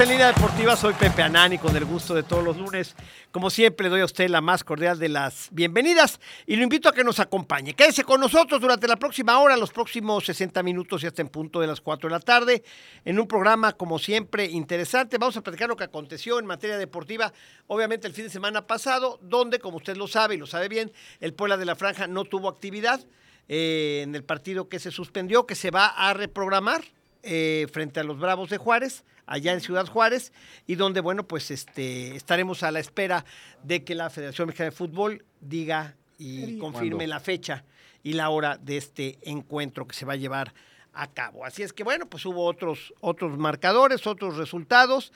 En Línea Deportiva. Soy Pepe Anani con el gusto de todos los lunes. Como siempre, doy a usted la más cordial de las bienvenidas y lo invito a que nos acompañe. Quédese con nosotros durante la próxima hora, los próximos 60 minutos y hasta en punto de las 4 de la tarde, en un programa, como siempre, interesante. Vamos a platicar lo que aconteció en materia deportiva, obviamente el fin de semana pasado, donde, como usted lo sabe y lo sabe bien, el Puebla de la Franja no tuvo actividad eh, en el partido que se suspendió, que se va a reprogramar eh, frente a los Bravos de Juárez, allá en Ciudad Juárez, y donde, bueno, pues este, estaremos a la espera de que la Federación Mexicana de Fútbol diga y confirme la fecha y la hora de este encuentro que se va a llevar a cabo. Así es que, bueno, pues hubo otros, otros marcadores, otros resultados.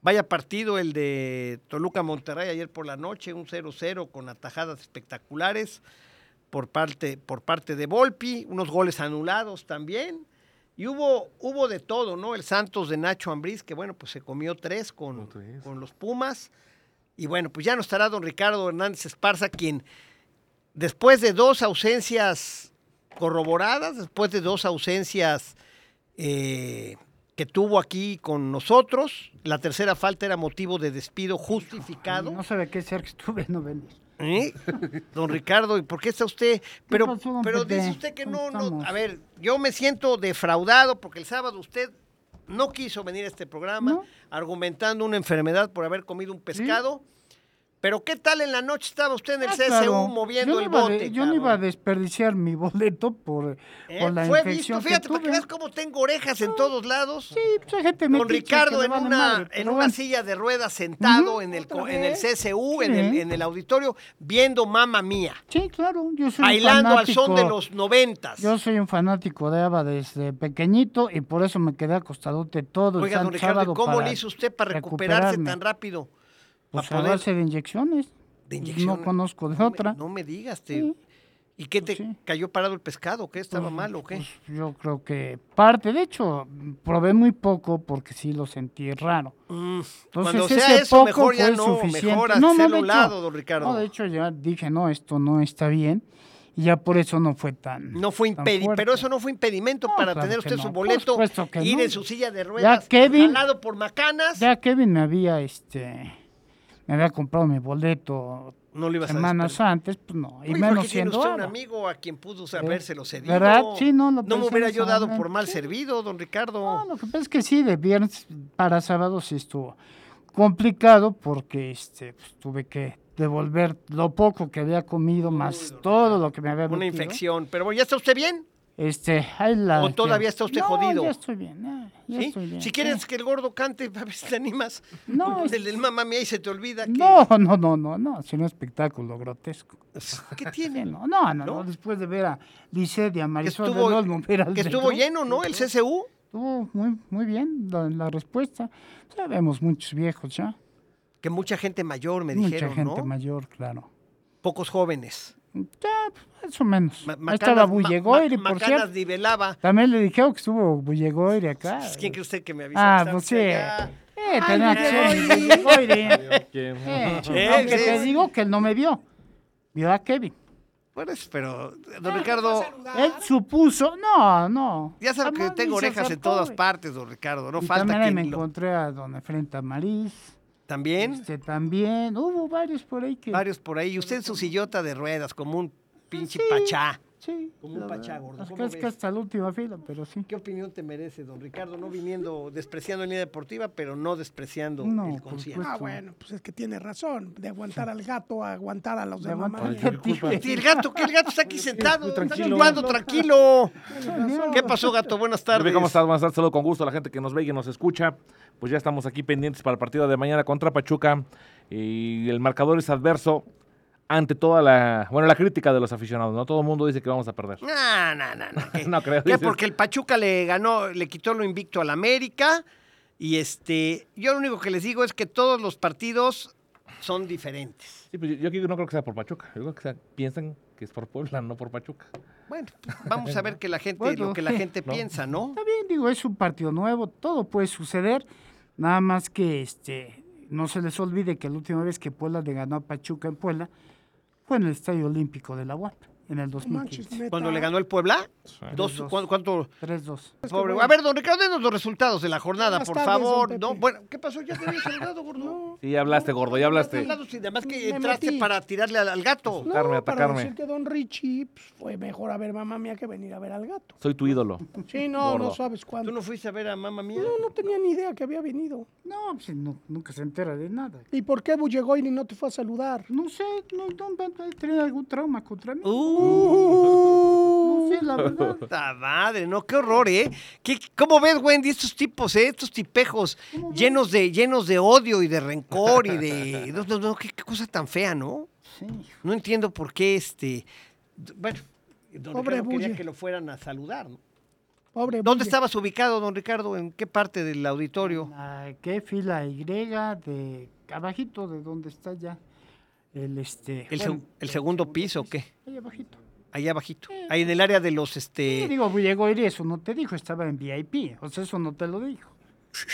Vaya partido el de Toluca Monterrey ayer por la noche, un 0-0 con atajadas espectaculares por parte, por parte de Volpi, unos goles anulados también. Y hubo, hubo de todo, ¿no? El Santos de Nacho Ambriz, que bueno, pues se comió tres con, con los Pumas. Y bueno, pues ya no estará don Ricardo Hernández Esparza, quien después de dos ausencias corroboradas, después de dos ausencias eh, que tuvo aquí con nosotros, la tercera falta era motivo de despido justificado. No sabe qué ser que estuve, no venir. ¿Eh? Don Ricardo, ¿y por qué está usted? Pero, pasó, pero Pepe? dice usted que ¿Cómo no, no. A ver, yo me siento defraudado porque el sábado usted no quiso venir a este programa No. argumentando una enfermedad por haber comido un pescado. Pero ¿qué tal en la noche estaba usted en el Ah, CSU claro. moviendo no el bote? de- yo no iba a desperdiciar mi boleto por, ¿Eh? por la Fue infección visto, fíjate, que para que tuve. veas cómo tengo orejas en todos lados. Sí, pues hay gente Don metiche Ricardo en una, madre, en una silla de ruedas sentado en, el, en el. CSU, en, el, en el auditorio, viendo Mamma Mía, Sí, claro, yo soy un bailando al son de fanático- los noventas. Yo soy un fanático de ABBA desde pequeñito y por eso me quedé acostadote todo el Oiga, don santo Ricardo, ¿y sábado ¿cómo para le hizo usted para recuperarse recuperarme. tan rápido? Pues a base de inyecciones. de inyección? No conozco de No me- otra. No me digas, te- Sí. ¿y qué te Sí. cayó parado el pescado? ¿Qué estaba Pues, mal o qué? pues, yo creo que parte, de hecho, probé muy poco porque sí lo sentí raro. Mm, Entonces, Cuando sea ese eso, poco mejor ya fue no, suficiente. mejor No, no, de un hecho- lado, don Ricardo. No, de hecho ya dije, no, esto no está bien. Y ya por eso no fue tan. No fue tan fuerte. pero eso no fue impedimento No, para claro tener usted no, su boleto, ir en su silla de ruedas, Kevin- jalado por macanas. Ya Kevin me había, este. Me había comprado mi boleto no ibas semanas antes, pues no. Y Oye, menos porque tiene siendo usted un amigo a quien pudo habérselo cedido. ¿Verdad? Sí, no, lo No me hubiera yo dado por mal Sí. servido, don Ricardo. No, lo que pasa es que sí, de viernes para sábado sí estuvo complicado porque este, pues, tuve que devolver lo poco que había comido más todo lo que me había Una metido. infección. Pero bueno, ¿ya está usted bien? Este, la ¿O todavía está usted No, jodido? ya estoy bien, eh, ya ¿Sí? estoy bien. Si quieres que el gordo cante, a ver si te animas. No, el del mamá mía y se te olvida que... No, no, no, no, no, es un espectáculo grotesco. ¿Qué tiene? no, no, no, ¿No? después de ver a Lisset y a Que Marisol estuvo, del Olmo, ver al que estuvo lleno, ¿no? El CCU. Estuvo muy, muy bien la, la respuesta. Sabemos muchos viejos ya. Que mucha gente mayor, me Mucha dijeron, gente ¿no? mayor, claro. Pocos jóvenes. Ya, más o menos. Ma- Ahí estaba Bullegoiri, Ma- por cierto. nivelaba. También le dijeron que estuvo Bullegoiri acá. ¿Quién cree usted que me avisa? Ah, pues sí. está Eh, allá? tenía que ser Bullegoiri. Eh, Eh, te digo que él no me vio. Vio a Kevin. Pues, pero, don Ricardo, Él supuso, no, no. ya sabe que tengo orejas en todas partes, don Ricardo. No Y falta también ahí me quien lo... encontré a don Efraín Tamariz. También, Este, también. Hubo varios por ahí que. varios por ahí. Y usted en su sillota de ruedas, como un pinche Sí. pachá. Sí. Como un la pachá gordo, que hasta la última fila, pero sí. ¿Qué opinión te merece, don Ricardo? No viniendo, despreciando en línea deportiva, pero no despreciando No, el concierto. Ah, bueno, pues es que tiene razón. De aguantar al gato a aguantar a los De de mamá. aguantar al gatito. Y el gato, que el gato está aquí sentado, está tranquilo. chupando tranquilo. ¿Qué pasó, gato? Buenas tardes. ¿Cómo estás? Buenas tardes, saludo con gusto a la gente que nos ve y que nos escucha. Pues ya estamos aquí pendientes para el partido de mañana contra Pachuca. Y el marcador es adverso ante toda la, bueno, la crítica de los aficionados, ¿no? Todo el mundo dice que vamos a perder. No, no, no, no. ¿qué? No creo, ¿Qué? dices. Porque el Pachuca le ganó, le quitó lo invicto al América. Y este, yo lo único que les digo es que todos los partidos son diferentes. Sí, pues yo, yo aquí no creo que sea por Pachuca. Yo creo que sea- piensan que es por Puebla, no por Pachuca. Bueno, pues, vamos a ver que la gente, Bueno, lo que la gente piensa, ¿no? Está bien, digo, es un partido nuevo, todo puede suceder, nada más que este no se les olvide que la última vez que Puebla le ganó a Pachuca en Puebla fue en el Estadio Olímpico de la UAP, en el No manches, 2015. neta. Cuando le ganó el Puebla, dos, Dos. ¿cu- ¿cuánto? 3-2. Es que Pobre- bueno. A ver, don Ricardo, denos los resultados de la jornada, Buenas por tardes, favor. No, bueno, ¿qué pasó? ¿Ya te habías saludado, gordo? Sí, ya hablaste, gordo, ya hablaste. Sí, además que Me entraste metí. para tirarle al, al gato. No, Atacarme, para decir que Don Richie pues, fue mejor a ver mamá mía que venir a ver al gato. Soy tu ídolo. Sí, no, Gordo. no sabes ¿Tú cuándo. no fuiste a ver a mamá mía? No, no tenía ni idea que había venido. No, pues no, nunca se entera de nada. ¿Y por qué Bu llegó y ni no te fue a saludar? No sé, no, no, no, no, ¿tiene algún trauma contra mí? Uh, No sé, la verdad. puta madre, no, qué horror, ¿eh? ¿Qué, ¿Cómo ves, Wendy, estos tipos, eh? Estos tipejos llenos de, llenos de odio y de rencor y de... No, no, no, qué, qué cosa tan fea, ¿no? Sí, No entiendo por qué este... Bueno, don Pobre Ricardo quería Bulle. que lo fueran a saludar, ¿no? Pobre ¿Dónde Bulle. estabas ubicado, don Ricardo? ¿En qué parte del auditorio? ¿Qué fila Y de abajito de donde está ya el este ¿El, bueno, seg- el segundo piso o qué? ahí abajito. Ahí abajito. Ahí en el área de los, Sí, este... digo, llegó y eso no te dijo, estaba en VIP, o sea, eso no te lo dijo.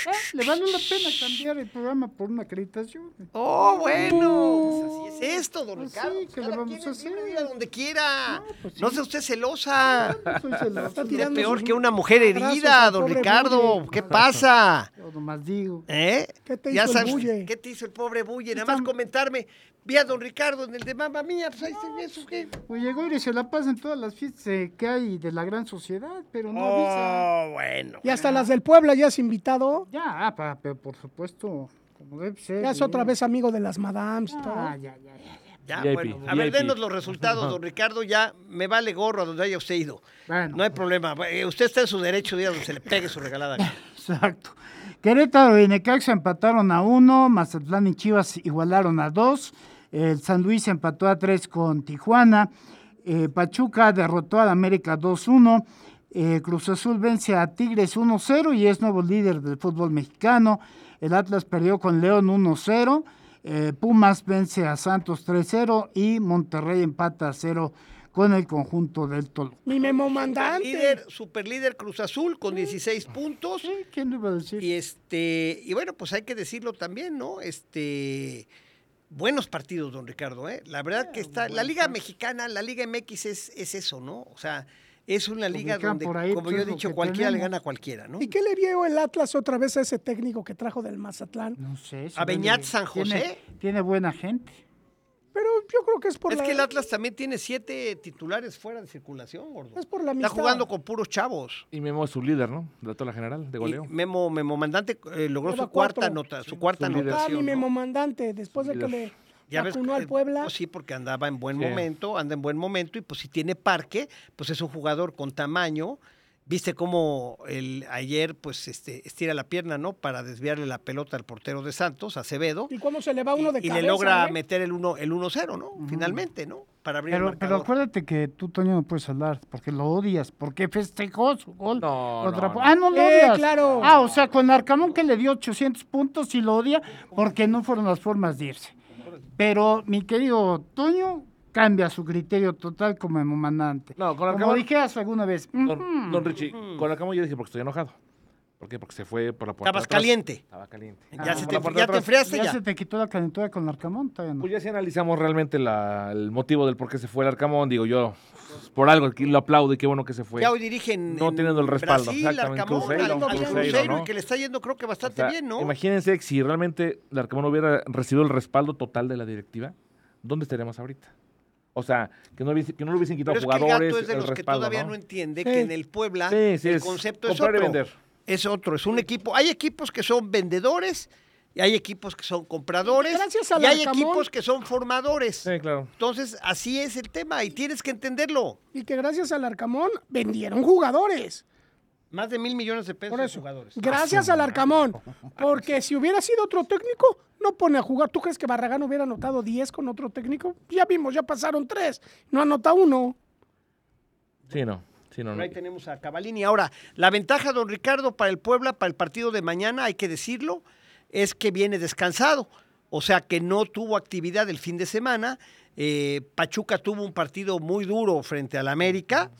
Eh, Le valió la pena cambiar el programa por una acreditación. Oh, bueno, pues así es esto, don Pues sí, Ricardo. ¿qué le Cada vamos a es hacer? ir a donde quiera. No, pues sí. sea usted celosa. No soy celoso, Está no, peor que una mujer herida, don Ricardo. Bulle. ¿Qué pasa? yo nomás digo. ¿Eh? ¿Qué te ya hizo el sabes, Bulle? ¿Qué te hizo el pobre Bulle? Nada más comentarme. Vi a don Ricardo en el de mamá mía. Pues ahí se eso, ¿qué? Pues llegó y se la pasa en todas las fiestas eh, que hay de la gran sociedad, pero no avisa. Oh, bueno. Y hasta las del Puebla ya has invitado. Ya, ah, pa- pero por supuesto, como debe ser. Ya es sí. otra vez amigo de las madams y todo. Ah, ya, ya, ya. Ya, VIP, bueno. A ver, VIP. denos los resultados, don Ricardo. Ya me vale gorro a donde haya usted ido. Bueno. No hay problema. Eh, Usted está en su derecho de donde se le pegue su regalada. Exacto. Querétaro y Necaxa empataron a uno, Mazatlán y Chivas igualaron a dos, el San Luis empató a tres con Tijuana, eh, Pachuca derrotó al América 2-1, eh, Cruz Azul vence a Tigres 1-0 y es nuevo líder del fútbol mexicano, el Atlas perdió con León 1-0, eh, Pumas vence a Santos 3-0 y Monterrey empata a 0 con el conjunto del Toluca. Mi memo mandante. Líder, super líder Cruz Azul con 16 puntos. ¿Quién lo iba a decir? Y este, y bueno, pues hay que decirlo también, ¿no? Este, buenos partidos, don Ricardo, ¿eh? La verdad que está, la Liga Mexicana, la Liga MX es, es eso, ¿no? O sea, es una liga donde, por ahí, como pues, yo he es lo dicho, cualquiera le gana a cualquiera, ¿no? ¿Y qué le vio el Atlas otra vez a ese técnico que trajo del Mazatlán? No sé. se ¿A Beñat San tiene- José? Tiene, buena gente. Pero yo creo que es por Es la que el Atlas también tiene siete titulares fuera de circulación, gordo. es por la Está amistad. jugando con puros chavos. Y Memo es su líder, ¿no? De la tabla general de Y goleo. Memo, Memo Mandante eh, logró su cuarta cuatro. nota, su cuarta su líder. Ah, anotación. mi ¿no? memo mandante, después de que Líder. le Ya vacunó eh, al Puebla. pues sí, porque andaba en buen Sí. momento, anda en buen momento y pues si tiene parque, pues es un jugador con tamaño. Viste cómo el ayer pues este estira la pierna, ¿no? Para desviarle la pelota al portero de Santos, Acevedo. ¿Y cómo se le va uno de y, y le logra eh? meter el 1 el 1-0, ¿no? Finalmente, ¿no? Para abrir el Pero, pero marcador. acuérdate que tú, Toño, no puedes hablar porque lo odias, porque festejó su gol. No, contra no, no. Ah, no lo Eh, odias. claro. Ah, o sea, con Arcamón que le dio 800 puntos y lo odia porque no fueron las formas de irse. Pero mi querido Toño cambia su criterio total como mandante. No, con Como Arcamón- dijeras alguna vez. Don, Richie, con la cama yo dije porque estoy enojado. ¿Por qué? Porque se fue por la puerta. Estabas caliente. Estaba caliente. Ya, Ah, se te, ya te enfriaste ¿Ya ya. se te quitó la calentura con Arcamón? Todavía no. Pues ya si analizamos realmente la- el motivo del por qué se fue el Arcamón, digo yo, pues, por algo aquí lo aplaudo y qué bueno que se fue. Ya hoy dirigen No en teniendo el respaldo, Brasil, exactamente, Arcamón, Cruzeiro, al Cruzeiro, Cruzeiro, ¿no? y que le está yendo creo que O bastante sea, bien, ¿no? Imagínense que si realmente el Arcamón hubiera recibido el respaldo total de la directiva, ¿dónde estaríamos ahorita? O sea, que no, hubiese- que no le hubiesen quitado Pero es que el jugadores, gato es de el los que todavía ¿no? no, entiende Sí. que en el Puebla Sí, sí, el es concepto es comprar y otro. vender. Es otro, es un equipo. Hay equipos que son vendedores y hay equipos que son compradores Gracias al y hay Arcamón. equipos que son formadores. Sí, claro. Entonces, así es el tema y tienes que entenderlo. Y que gracias al Arcamón vendieron jugadores. Más de mil millones de pesos Por de eso. jugadores. Gracias al Arcamón. Porque si hubiera sido otro técnico, no pone a jugar. ¿Tú crees que Barragán hubiera anotado 10 con otro técnico? Ya vimos, ya pasaron 3. No anota uno. Sí, no. Sí, no, Pero ahí tenemos a Cavalini. Ahora, la ventaja, don Ricardo, para el Puebla, para el partido de mañana, hay que decirlo, es que viene descansado. O sea que no tuvo actividad el fin de semana. Eh, Pachuca tuvo un partido muy duro frente al América.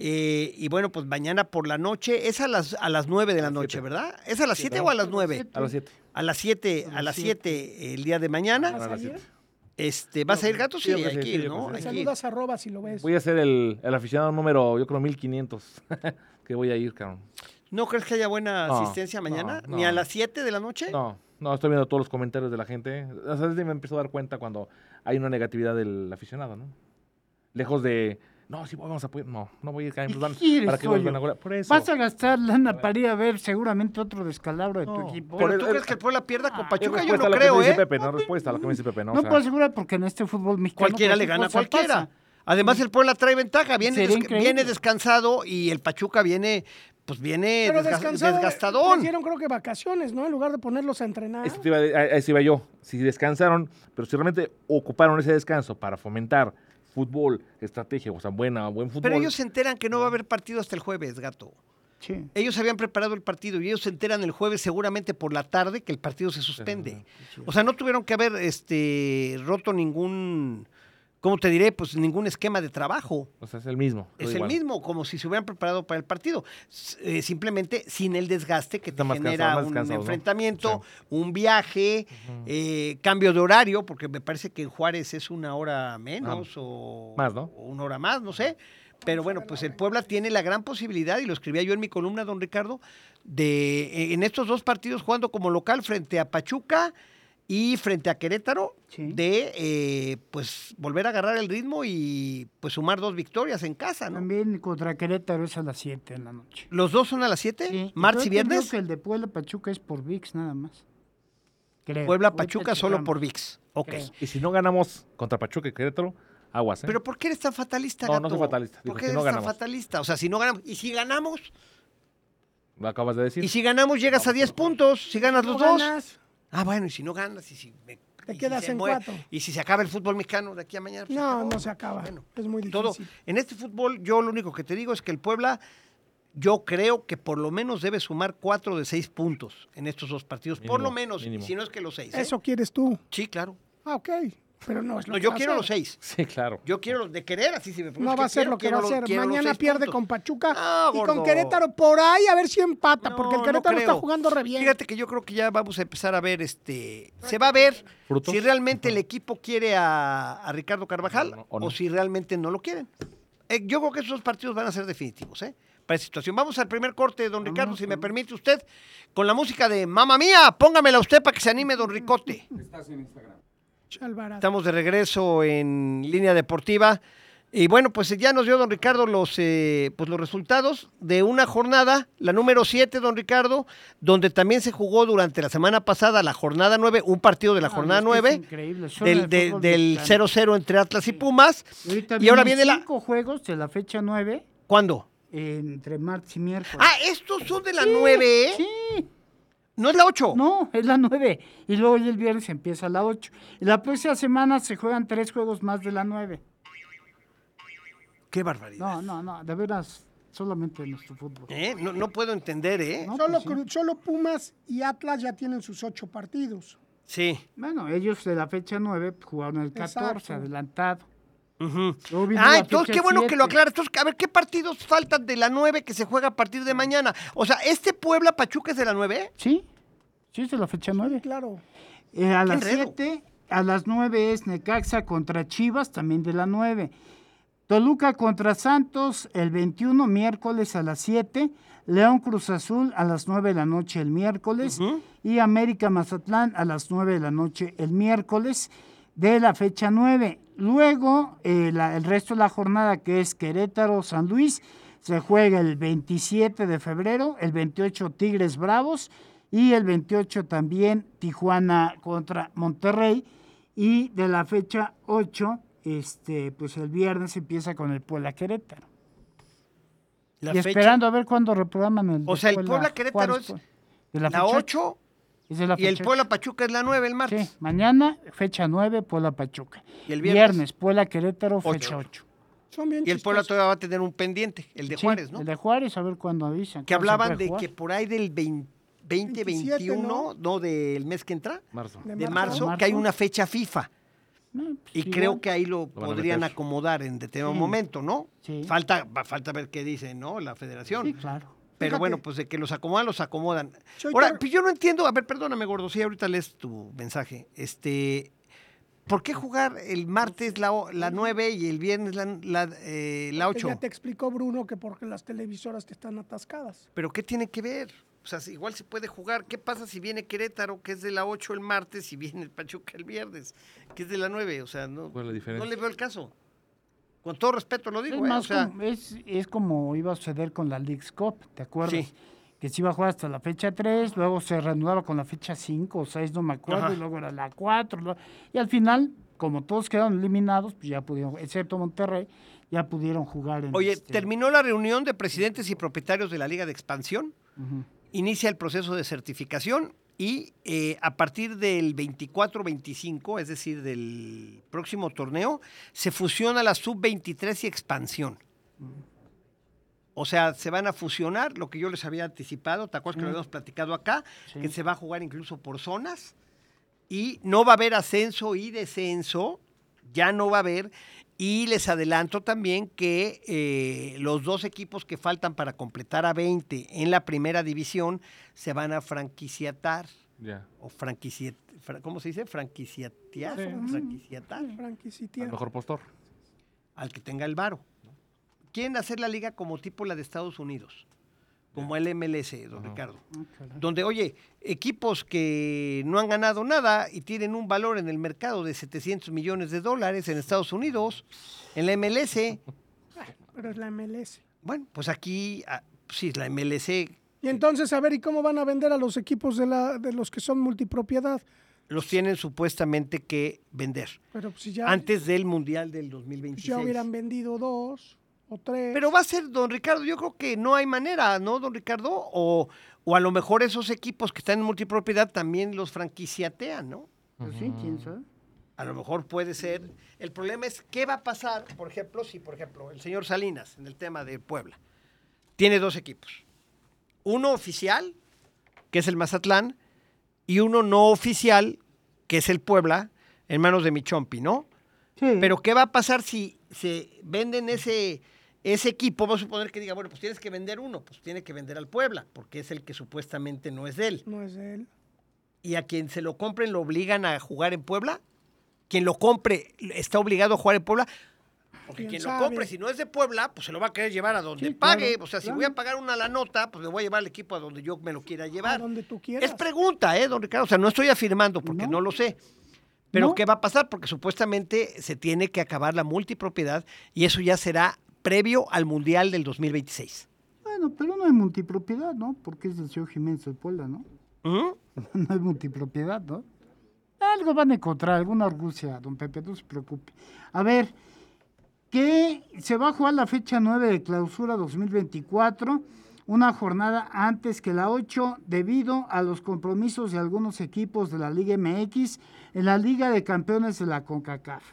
Eh, y bueno, pues mañana por la noche, es a las, a las 9 de la noche, ¿verdad? ¿Es a las 7 sí, o a las 9? A las 7. A las 7, a las 7 el día de mañana. A las este, ¿Vas a ir gato? Sí, hay que sí, ir, ¿no? sí. Saludas a Roba si lo ves. Voy a ser el, el aficionado número, yo creo, 1500 que voy a ir, cabrón. ¿No crees que haya buena No, asistencia mañana? no, ¿Ni a las 7 de la noche? No, no, estoy viendo todos los comentarios de la gente. O sea, desde me empiezo a dar cuenta cuando hay una negatividad del aficionado, ¿no? Lejos de, no, sí, vamos a apoyar. No, no voy a ir caer. ¿Y pues, qué quieres, ¿Para qué vuelven Pollo? a jugar? Por eso. Vas a gastar lana para ir a ver seguramente otro descalabro de tu equipo. ¿Pero tú el- crees que el Puebla pierda con Ah, Pachuca? Yo respuesta no a que creo, ¿eh? Pepe, no respuesta a lo que me dice Pepe, ¿no? No O sea, puedo asegurar porque en este fútbol mexicano. Cualquiera le cualquier gana a cualquiera. pasa. Además, el Puebla trae ventaja, viene, viene descansado y el Pachuca viene, pues viene Pero desga- descansado, desgastadón. Hicieron creo que vacaciones, ¿no? En lugar de ponerlos a entrenar. Eso iba, a- a eso iba yo. Si descansaron, pero si realmente ocuparon ese descanso para fomentar fútbol, estrategia, o sea, buena, buen fútbol. Pero ellos se enteran que no va a haber partido hasta el jueves, gato. Sí. Ellos habían preparado el partido y ellos se enteran el jueves seguramente por la tarde que el partido se suspende. O sea, no tuvieron que haber este roto ningún, ¿cómo te diré? Pues ningún esquema de trabajo. O sea, es el mismo. Es el mismo, como si se hubieran preparado para el partido. Eh, simplemente sin el desgaste que te más genera un enfrentamiento, un viaje, eh, cambio de horario, porque me parece que en Juárez es una hora menos o, más, ¿no? o una hora más, no sé. Pero bueno, pues el Puebla tiene la gran posibilidad, y lo escribía yo en mi columna, don Ricardo, de eh, en estos dos partidos jugando como local frente a Pachuca y frente a Querétaro, Sí. de eh, pues volver a agarrar el ritmo y pues sumar dos victorias en casa, ¿no? También contra Querétaro es a las 7 de la noche. ¿Los dos son a las 7? Sí. ¿Martes y viernes? que el de Puebla Pachuca es por VIX nada más. Creo. Puebla, Pachuca solo por VIX. Ok. Creo. Y si no ganamos contra Pachuca y Querétaro, aguas, ¿eh? Pero ¿por qué eres tan fatalista, No, no soy fatalista, digo, ¿Por qué si eres no tan ganamos. fatalista? O sea, si no ganamos, y si ganamos, Lo acabas de decir. y si ganamos llegas a 10 puntos, si ganas No los dos. ganas, Ah, bueno, y si no ganas, y si me- Te y si quedas se en muere- cuatro. Y si se acaba el fútbol mexicano de aquí a mañana. pues No, acabó. no se acaba. Es muy Todo. difícil. En este fútbol, yo lo único que te digo es que el Puebla, yo creo que por lo menos debe sumar cuatro de seis puntos en estos dos partidos. por lo menos, mínimo. si no es que los seis. ¿eh? Eso quieres tú. Sí, claro. Ah, ok. Pero no es lo No, que yo va a quiero los seis. Sí, claro. Yo quiero los de querer, así si me preguntas No va a ser lo que va a los- ser. quiero los Maña seis pierde puntos. con Pachuca Ah, y con. Querétaro por ahí a ver si empata, No, porque el no Querétaro está jugando re bien. Fíjate que yo creo que ya vamos a empezar a ver, este, se va a ver ¿Frutos? si realmente el equipo quiere a, a Ricardo Carvajal No, no, o, o no. si realmente no lo quieren. Eh, yo creo que esos dos partidos van a ser definitivos, ¿eh? Para esa situación. Vamos al primer corte, don Ricardo, si me permite usted, con la música de Mamma Mía, póngamela usted para que se anime, don Ricote. Alvarado. Estamos de regreso en línea deportiva. Y bueno, pues ya nos dio don Ricardo los, eh, pues los resultados de una jornada, la número 7, don Ricardo, donde también se jugó durante la semana pasada la jornada 9, un partido de la Ah, jornada es que es 9, increíble, solo del, el de- del. 0-0 entre Atlas y Pumas. Y, ahora viene la... cinco juegos de la fecha 9 ¿Cuándo? entre martes y miércoles. Ah, estos son de la 9, ¿eh? Sí, No es la 8. no, es la 9. Y luego ya el viernes empieza la 8. Y la próxima semana se juegan tres juegos más de la 9. Qué barbaridad. No, no, no, de veras, solamente en nuestro fútbol. ¿Eh? No, no puedo entender, ¿eh? No, Solo, pues sí. Solo Pumas y Atlas ya tienen sus ocho partidos. Sí. Bueno, ellos de la fecha 9 jugaron el 14, Exacto. adelantado. Luego vino Ah, entonces qué bueno que lo 7. aclaras. Entonces, a ver, ¿qué partidos faltan de la 9 que se juega a partir de mañana? O sea, ¿este Puebla Pachuca es de la 9? Sí, sí es de la fecha 9. Claro. Eh, a las enredo. 7, a las 9 es Necaxa contra Chivas, también de la 9. Toluca contra Santos el 21, miércoles a las 7. León Cruz Azul a las 9 de la noche el miércoles. Y América Mazatlán a las 9 de la noche el miércoles de la fecha 9. Luego, eh, la- el resto de la jornada, que es Querétaro San Luis, se juega el 27 de febrero, el 28 Tigres Bravos y el 28 también Tijuana contra Monterrey. Y de la fecha 8, este, pues el viernes empieza con el Puebla Querétaro. La y fecha- esperando a ver cuándo reprograman el. O sea, el Puebla Querétaro es. De la, la fecha 8 es de la y el Puebla. Pachuca es la 9 el martes. Sí, mañana, fecha 9, Puebla Pachuca. ¿Y el viernes? Puebla Querétaro, fecha 8. Son bien Y el Puebla todavía va a tener un pendiente, el de Juárez, ¿no? El de Juárez, a ver cuándo avisan. Que hablaban de jugar. que por ahí del 20 2021, ¿no? no del mes que entra, Marzo. De de marzo. marzo, que hay una fecha FIFA. No, pues Y igual. creo que ahí lo podrían acomodar en determinado Sí. momento, ¿no? Sí. Falta, va- falta ver qué dice, ¿no? La federación. Sí, claro. Pero Fíjate. bueno, pues de que los acomodan, los acomodan. Soy Ahora, tar- pues yo no entiendo, a ver, perdóname, gordo, sí, ahorita lees tu mensaje. Este, ¿por qué jugar el martes la, la 9 y el viernes la, la, eh, la Que 8? Ya te explicó Bruno que porque las televisoras que están atascadas. ¿Pero qué tiene que ver? O sea, igual se puede jugar. ¿Qué pasa si viene Querétaro, que es de la 8 el martes, y viene el Pachuca el viernes, que es de la 9? O sea, no, ¿Cuál es la no le veo el caso. Con todo respeto lo digo, Es ¿eh? O más sea, como, es, es como iba a suceder con la League's Cup, ¿te acuerdas? Sí. Que se iba a jugar hasta la fecha 3, luego se reanudaba con la fecha 5 o 6, no me acuerdo, Ajá. y luego era la 4. lo- y al final, como todos quedaron eliminados, pues ya pudieron, excepto Monterrey, ya pudieron jugar en Oye, este, terminó la reunión de presidentes y propietarios de la Liga de Expansión. inicia el proceso de certificación y eh, a partir del 24-25, es decir, del próximo torneo, se fusiona la sub-23 y expansión. O sea, se van a fusionar, lo que yo les había anticipado, ¿te acuerdas que lo habíamos platicado acá? Sí. Que se va a jugar incluso por zonas y no va a haber ascenso y descenso, ya no va a haber. Y les adelanto también que eh, los dos equipos que faltan para completar a 20 en la primera división se van a franquiciatar o franquiciat, fra- ¿cómo se dice? Franquiciatear, Sí. franquiciatar. Al mejor postor. al que tenga el varo. Quieren hacer la liga como tipo la de Estados Unidos, como el MLS, don Ricardo. Ah. Donde, oye, equipos que no han ganado nada y tienen un valor en el mercado de 700 millones de dólares en Estados Unidos, en la MLS, Pero es la MLS. bueno, pues aquí, ah, sí, la MLS Y entonces, a ver, ¿y cómo van a vender a los equipos de, la, de los que son multipropiedad? los tienen supuestamente que vender Pero si ya, antes del Mundial del pues 2026. ya hubieran vendido dos o tres. Pero va a ser, don Ricardo, yo creo que no hay manera, ¿no, don Ricardo? O, o a lo mejor esos equipos que están en multipropiedad también los franquiciatean, ¿no? Pues sí, quién sabe. A lo mejor puede ser. El problema es qué va a pasar, por ejemplo, si, por ejemplo, el señor Salinas, en el tema de Puebla, tiene dos equipos. Uno oficial, que es el Mazatlán, y uno no oficial, que es el Puebla, en manos de Michompi, ¿no? Sí. Pero ¿qué va a pasar si se venden ese, ese equipo? Vamos a suponer que diga, bueno, pues tienes que vender uno, pues tiene que vender al Puebla, porque es el que supuestamente no es de él. No es de él. Y a quien se lo compren lo obligan a jugar en Puebla. Quien lo compre está obligado a jugar en Puebla. Porque ¿Quién quien sabe? lo compre, si no es de Puebla, pues se lo va a querer llevar a donde Sí, pague. claro, o sea, si claro. voy a pagar una la nota, pues me voy a llevar al equipo a donde yo me lo quiera llevar. A donde tú quieras. Es pregunta, ¿eh, don Ricardo? O sea, no estoy afirmando porque no, No. lo sé. Pero No. ¿qué va a pasar? Porque supuestamente se tiene que acabar la multipropiedad y eso ya será previo al Mundial del 2026. Bueno, pero no hay multipropiedad, ¿no? Porque es del señor Jiménez de Puebla, ¿no? ¿Mm? no hay multipropiedad, ¿no? Algo van a encontrar, alguna argucia, don Pepe, no se preocupe. A ver, que se va a jugar la fecha 9 de clausura 2024, una jornada antes que la 8, debido a los compromisos de algunos equipos de la Liga MX en la Liga de Campeones de la CONCACAF.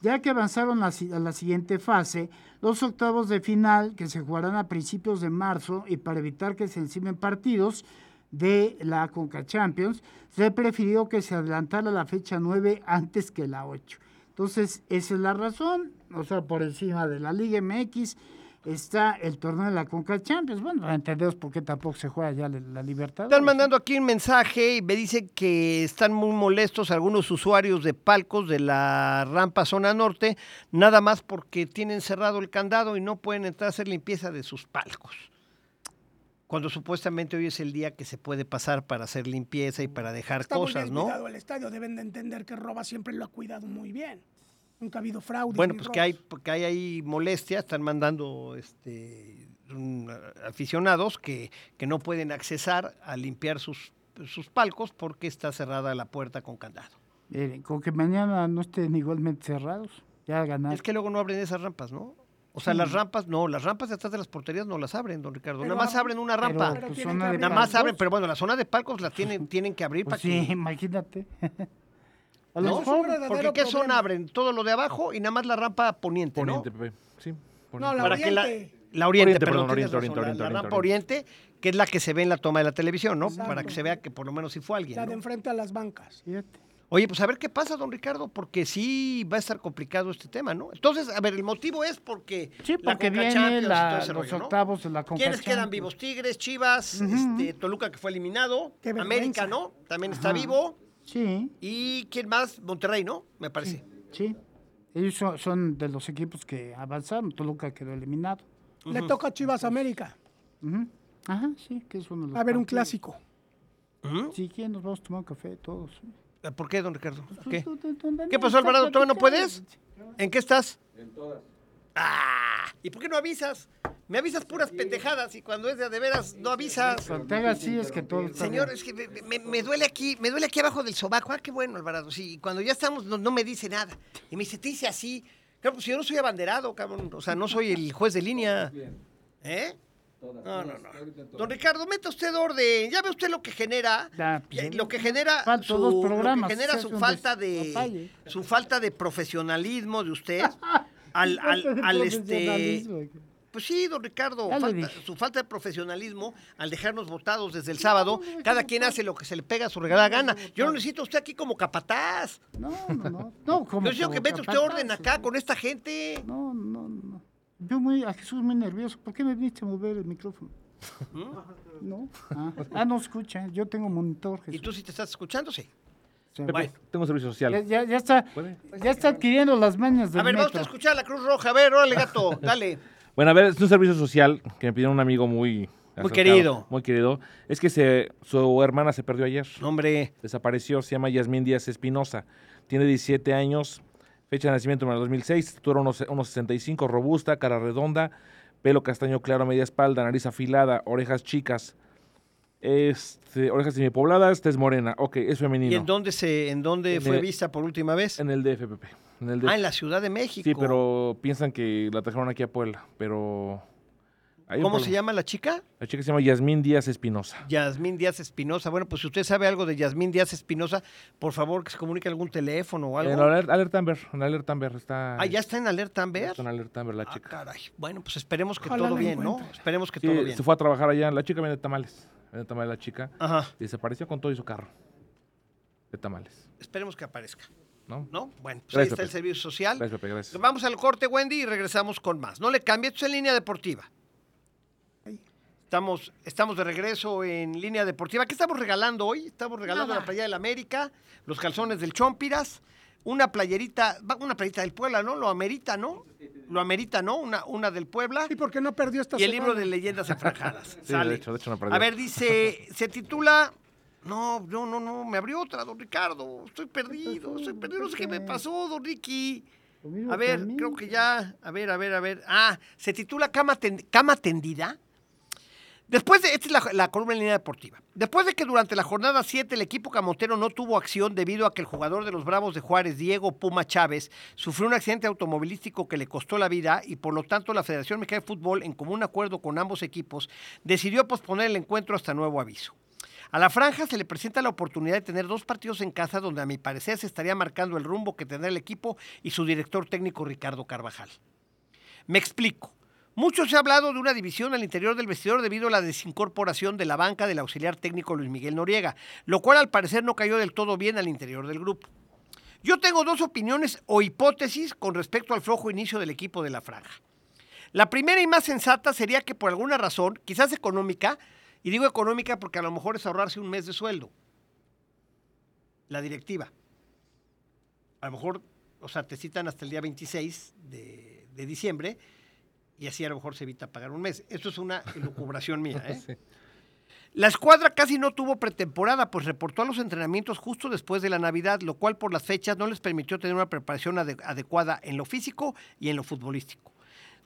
Ya que avanzaron a la siguiente fase, los octavos de final que se jugarán a principios de marzo y para evitar que se encimen partidos de la Conca Champions, se prefirió que se adelantara la fecha 9 antes que la 8. Entonces, esa es la razón, o sea, por encima de la Liga MX está el torneo de la Conca Champions. Bueno, entendemos por qué tampoco se juega ya la, Libertadores. Están mandando aquí un mensaje y me dicen que están muy molestos algunos usuarios de palcos de la rampa zona norte, nada más porque tienen cerrado el candado y no pueden entrar a hacer limpieza de sus palcos. Cuando supuestamente hoy es el día que se puede pasar para hacer limpieza y para dejar Está cosas, ¿no? cuidado el estadio. Deben de entender que Roba siempre lo ha cuidado muy bien. Nunca ha habido fraude. Bueno, pues que hay, que hay ahí molestia, están mandando este, un, aficionados que, que no pueden accesar a limpiar sus, sus palcos porque está cerrada la puerta con candado. Miren, con que mañana no estén igualmente cerrados, ya ganar. Es que luego no abren esas rampas, ¿no? O sea, las rampas, no, las rampas de atrás de las porterías no las abren, don Ricardo. Pero Nada más ab- abren una rampa. pero pues, Nada más palcos. abren, pero bueno, la zona de palcos la tienen, tienen que abrir Pues para sí, que... imagínate. A Porque ¿qué problema. abren? Todo lo de abajo y nada más la rampa poniente, Poniente, ¿no? Pepe. Sí. No, la Para que la- oriente. La Oriente, Oriente, perdón, Oriente, razón, Oriente, la- la Oriente, rampa Oriente, que es la que se ve en la toma de la televisión, ¿no? Exacto. Para que se vea que por lo menos sí fue alguien. La ¿no? de enfrente a las bancas. Fíjate. Oye, pues a ver qué pasa, don Ricardo, porque sí va a estar complicado este tema, ¿no? Entonces, a ver, el motivo es porque. Sí, la porque Conca viene la- los rollo, ¿no? octavos de la Conca ¿Quiénes quedan vivos? Tigres, Chivas, este, Toluca que fue eliminado, América. ¿no? También está Ajá. vivo. Sí, ¿Y quién más? Monterrey, ¿no? Me parece. sí. Ellos son, son de los equipos que avanzaron. Toluca quedó eliminado. Le toca a Chivas América. Ajá, sí, que es uno de los A ver, un clásico. Sí, ¿quién nos vamos a tomar un café todos? ¿Eh, ¿Por qué, don Ricardo? Tú, tú, ¿Qué pasó, Alvarado? ¿Todavía no puedes? ¿En qué estás? En todas. Ah, ¿y por qué no avisas? Me avisas puras pendejadas y cuando es de a de veras no avisas. Cuando te hagas así es que todo está Señor, bien. es que me, me- me duele aquí, me duele aquí abajo del sobaco. Ah, qué bueno, Alvarado. Sí, y cuando ya estamos no, no me dice nada. Y me dice, te dice así. Claro, pues yo no soy abanderado, cabrón. O sea, no soy el juez de línea. ¿Eh? No, no, no. Don Ricardo, meta usted orden. Ya ve usted lo que genera. Pues, lo que genera su, dos lo que programas, genera su falta de su falta de profesionalismo de usted al, al, al este Profesionalismo. pues sí, don Ricardo, falta- su falta de profesionalismo al dejarnos votados desde el sábado, cada quien hace lo que se le pega a su regalada gana. Yo no necesito a usted aquí como capataz. No, no, no. No, como Yo necesito que meta usted orden acá con esta gente. No, no, no. Yo muy, a Jesús muy nervioso. ¿Por qué me viniste a mover el micrófono? No. Ah, ah, no escucha. Yo tengo monitor, ¿Y Jesús. tú sí te estás escuchando? Sí. Sí. Pepe, Bueno. tengo servicio social. Ya, ya, ya está, ¿Puede? ya está adquiriendo las mañas del A ver, vamos a escuchar a la Cruz Roja. A ver, órale, gato, dale. Bueno, a ver, es un servicio social que me pidió un amigo muy... acercado, querido. Muy querido. Es que se, su hermana se perdió ayer. Hombre, Desapareció, se llama Yasmín Díaz Espinosa. Tiene 17 años, fecha de nacimiento en el 2006, estatura unos, unos 65, robusta, cara redonda, pelo castaño claro a media espalda, nariz afilada, orejas chicas, este, orejas semipobladas, tez morena. Ok, es femenino. ¿y en dónde se, en dónde En fue el- vista por última vez? En el DFPP. En el DF. Ah, en la Ciudad de México. Sí, pero piensan que la trajeron aquí a Puebla, pero... ¿Cómo se llama la chica? La chica se llama Yasmín Díaz Espinosa. Yasmín Díaz Espinosa. Bueno, pues si usted sabe algo de Yasmín Díaz Espinosa, por favor que se comunique algún teléfono o algo. En Alert, Alert Amber, en Alert Amber está... Ah, ya está en alerta ya Amber. está en Alert Amber la Ah, chica. caray. Bueno, pues esperemos que Ojalá todo bien, ¿no? Esperemos que Sí, todo bien. se fue a trabajar allá. La chica vende tamales. Vende tamales la chica. Ajá. Y desapareció con todo y su carro. De tamales. Esperemos que aparezca, ¿No? ¿no? Bueno, pues Gracias, ahí está el servicio social. Gracias, Pepe, gracias. Vamos al corte, Wendy, y regresamos con más. No le cambie, esto es en línea deportiva. Estamos, estamos de regreso en línea deportiva. ¿Qué estamos regalando hoy? Estamos regalando Nada. la playa del América, los calzones del Chompiras, una playerita, una playerita del Puebla, ¿no? Lo amerita, ¿no? Lo amerita, ¿no? Una, una del Puebla. ¿Y por qué no perdió esta Y el semana? libro de leyendas enfranjadas. Sí, Sale. de hecho, de hecho no perdió. A ver, dice, se titula. No, no, no, no, me abrió otra, don Ricardo. Estoy perdido, estoy perdido. No sé qué me pasó, don Ricky. A ver, creo que ya. A ver, a ver, a ver. Ah, se titula Cama, Ten- Cama Tendida. Después de, esta es la, columna en línea deportiva. Después de que durante la jornada 7 el equipo camotero no tuvo acción debido a que el jugador de los Bravos de Juárez, Diego Puma Chávez, sufrió un accidente automovilístico que le costó la vida y por lo tanto la Federación Mexicana de Fútbol, en común acuerdo con ambos equipos, decidió posponer el encuentro hasta nuevo aviso. A la franja se le presenta la oportunidad de tener dos partidos en casa donde a mi parecer se estaría marcando el rumbo que tendrá el equipo y su director técnico Ricardo Carvajal. Me explico. Mucho se ha hablado de una división al interior del vestidor debido a la desincorporación de la banca del auxiliar técnico Luis Miguel Noriega, lo cual al parecer no cayó del todo bien al interior del grupo. Yo tengo dos opiniones o hipótesis con respecto al flojo inicio del equipo de la franja. La primera y más sensata sería que por alguna razón, quizás económica, y digo económica porque a lo mejor es ahorrarse un mes de sueldo, la directiva. A lo mejor, o sea, te citan hasta el día 26 de, de diciembre y así a lo mejor se evita pagar un mes. Esto es una elucubración mía. ¿eh? Sí. La escuadra casi no tuvo pretemporada, pues reportó a los entrenamientos justo después de la Navidad, lo cual por las fechas no les permitió tener una preparación ade- adecuada en lo físico y en lo futbolístico,